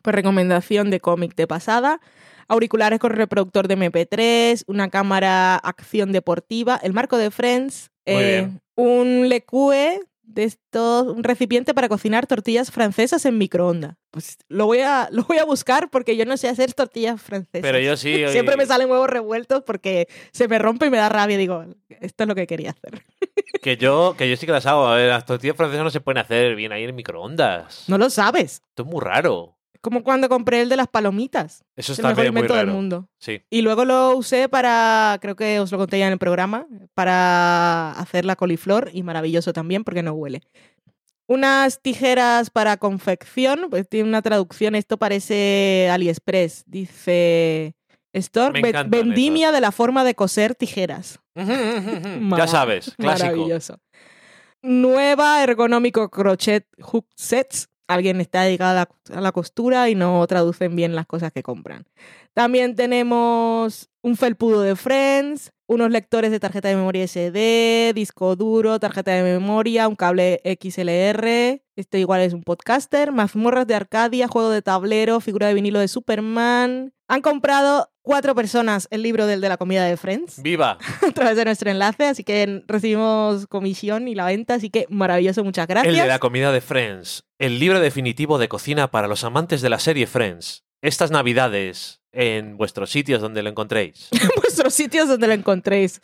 pues recomendación de cómic de pasada. Auriculares con reproductor de MP3, una cámara acción deportiva, el marco de Friends, eh, un lecue de estos, un recipiente para cocinar tortillas francesas en microondas. Pues lo voy a, lo voy a buscar porque yo no sé hacer tortillas francesas. Pero yo sí. Siempre me salen huevos revueltos porque se me rompe y me da rabia. Digo, esto es lo que quería hacer. Que yo, que yo sí que las hago. A ver, las tortillas francesas no se pueden hacer bien ahí en microondas. No lo sabes. Esto es muy raro. Como cuando compré el de las palomitas. Eso Es está el mejor muy invento del raro. mundo. Sí. Y luego lo usé para, creo que os lo conté ya en el programa, para hacer la coliflor y maravilloso también porque no huele. Unas tijeras para confección, pues tiene una traducción, esto parece AliExpress, dice Stork, vendimia de la forma de coser tijeras. ya sabes, clásico. Maravilloso. Nueva ergonómico crochet hook sets. Alguien está dedicado a la, costura y no traducen bien las cosas que compran. También tenemos un felpudo de Friends, unos lectores de tarjeta de memoria SD, disco duro, tarjeta de memoria, un cable XLR. Este igual es un podcaster, mazmorras de Arcadia, juego de tablero, figura de vinilo de Superman. Han comprado cuatro personas el libro del de la comida de Friends ¡Viva! a través de nuestro enlace, así que recibimos comisión y la venta, así que maravilloso, muchas gracias. El de la comida de Friends. El libro definitivo de cocina para los amantes de la serie Friends. Estas navidades en vuestros sitios donde lo encontréis. en vuestros sitios donde lo encontréis.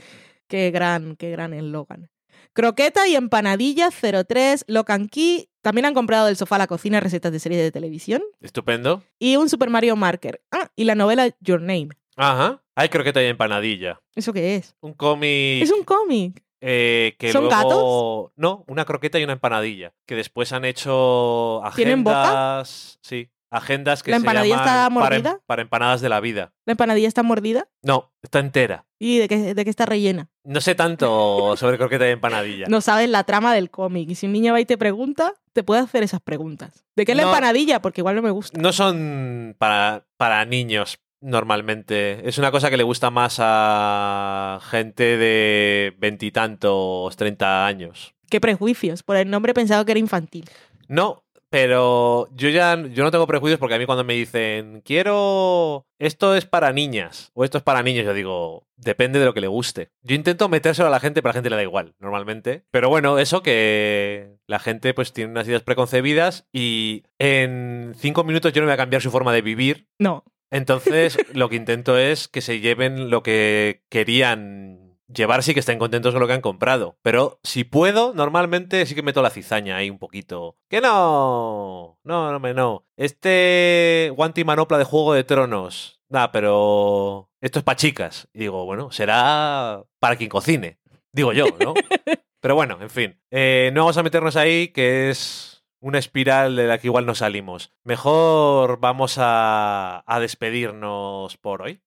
Qué gran, qué gran eslogan. Croqueta y empanadillas 03, Locan Key. También han comprado del sofá a la cocina recetas de series de televisión. Estupendo. Y un Super Mario Marker. Ah, y la novela Your Name. Ajá. Hay croqueta y empanadilla. ¿Eso qué es? Un cómic Es un cómic. eh, que ¿Son luego... gatos? No, una croqueta y una empanadilla. Que después han hecho agendas... ¿Tienen boca? Sí. Agendas que ¿La se empanadilla llaman está para, em- mordida? para empanadas de la vida. ¿La empanadilla está mordida? No, está entera. ¿Y de qué, de qué está rellena? No sé tanto sobre croqueta y empanadilla. No sabes la trama del cómic. Y si un niño va y te pregunta, te puede hacer esas preguntas. ¿De qué es la empanadilla? Porque igual no me gusta. No son para, para niños normalmente. Es una cosa que le gusta más a gente de veintitantos, treinta años. Qué prejuicios. Por el nombre he pensado que era infantil. No, pero yo ya yo no tengo prejuicios porque a mí cuando me dicen quiero esto es para niñas o esto es para niños, yo digo depende de lo que le guste. Yo intento metérselo a la gente, pero a la gente le da igual normalmente. Pero bueno, eso que la gente pues tiene unas ideas preconcebidas y en cinco minutos yo no voy a cambiar su forma de vivir. No. Entonces, lo que intento es que se lleven lo que querían llevarse y que estén contentos con lo que han comprado. Pero si puedo, normalmente sí que meto la cizaña ahí un poquito. ¡Que no! No, no, me no. Este guante y manopla de Juego de Tronos. Nah, pero esto es para chicas. Y digo, bueno, será para quien cocine. Digo yo, ¿no? Pero bueno, en fin. Eh, no vamos a meternos ahí, que es una espiral de la que igual no salimos. Mejor vamos a, a despedirnos por hoy.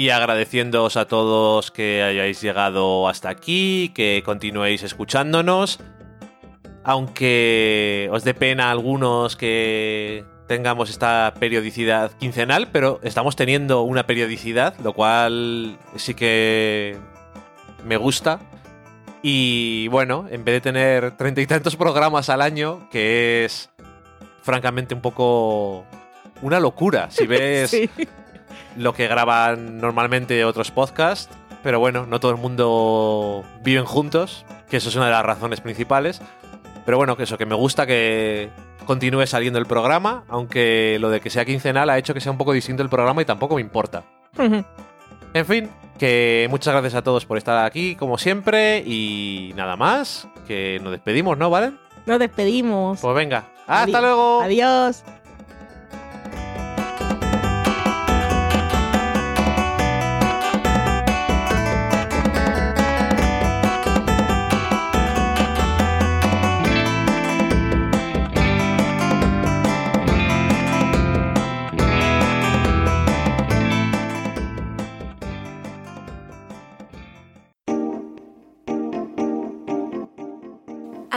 Y agradeciéndoos a todos que hayáis llegado hasta aquí, que continuéis escuchándonos. Aunque os dé pena a algunos que tengamos esta periodicidad quincenal, pero estamos teniendo una periodicidad, lo cual sí que me gusta. Y bueno, en vez de tener treinta y tantos programas al año, que es francamente un poco una locura. Si ves Sí. Lo que graban normalmente otros podcasts, pero bueno, no todo el mundo viven juntos, que eso es una de las razones principales. Pero bueno, que eso, que me gusta que continúe saliendo el programa, aunque lo de que sea quincenal ha hecho que sea un poco distinto el programa y tampoco me importa. En fin, que muchas gracias a todos por estar aquí, como siempre, y nada más, que nos despedimos, ¿no, Valen? Nos despedimos. Pues venga, hasta Adi- luego. Adiós.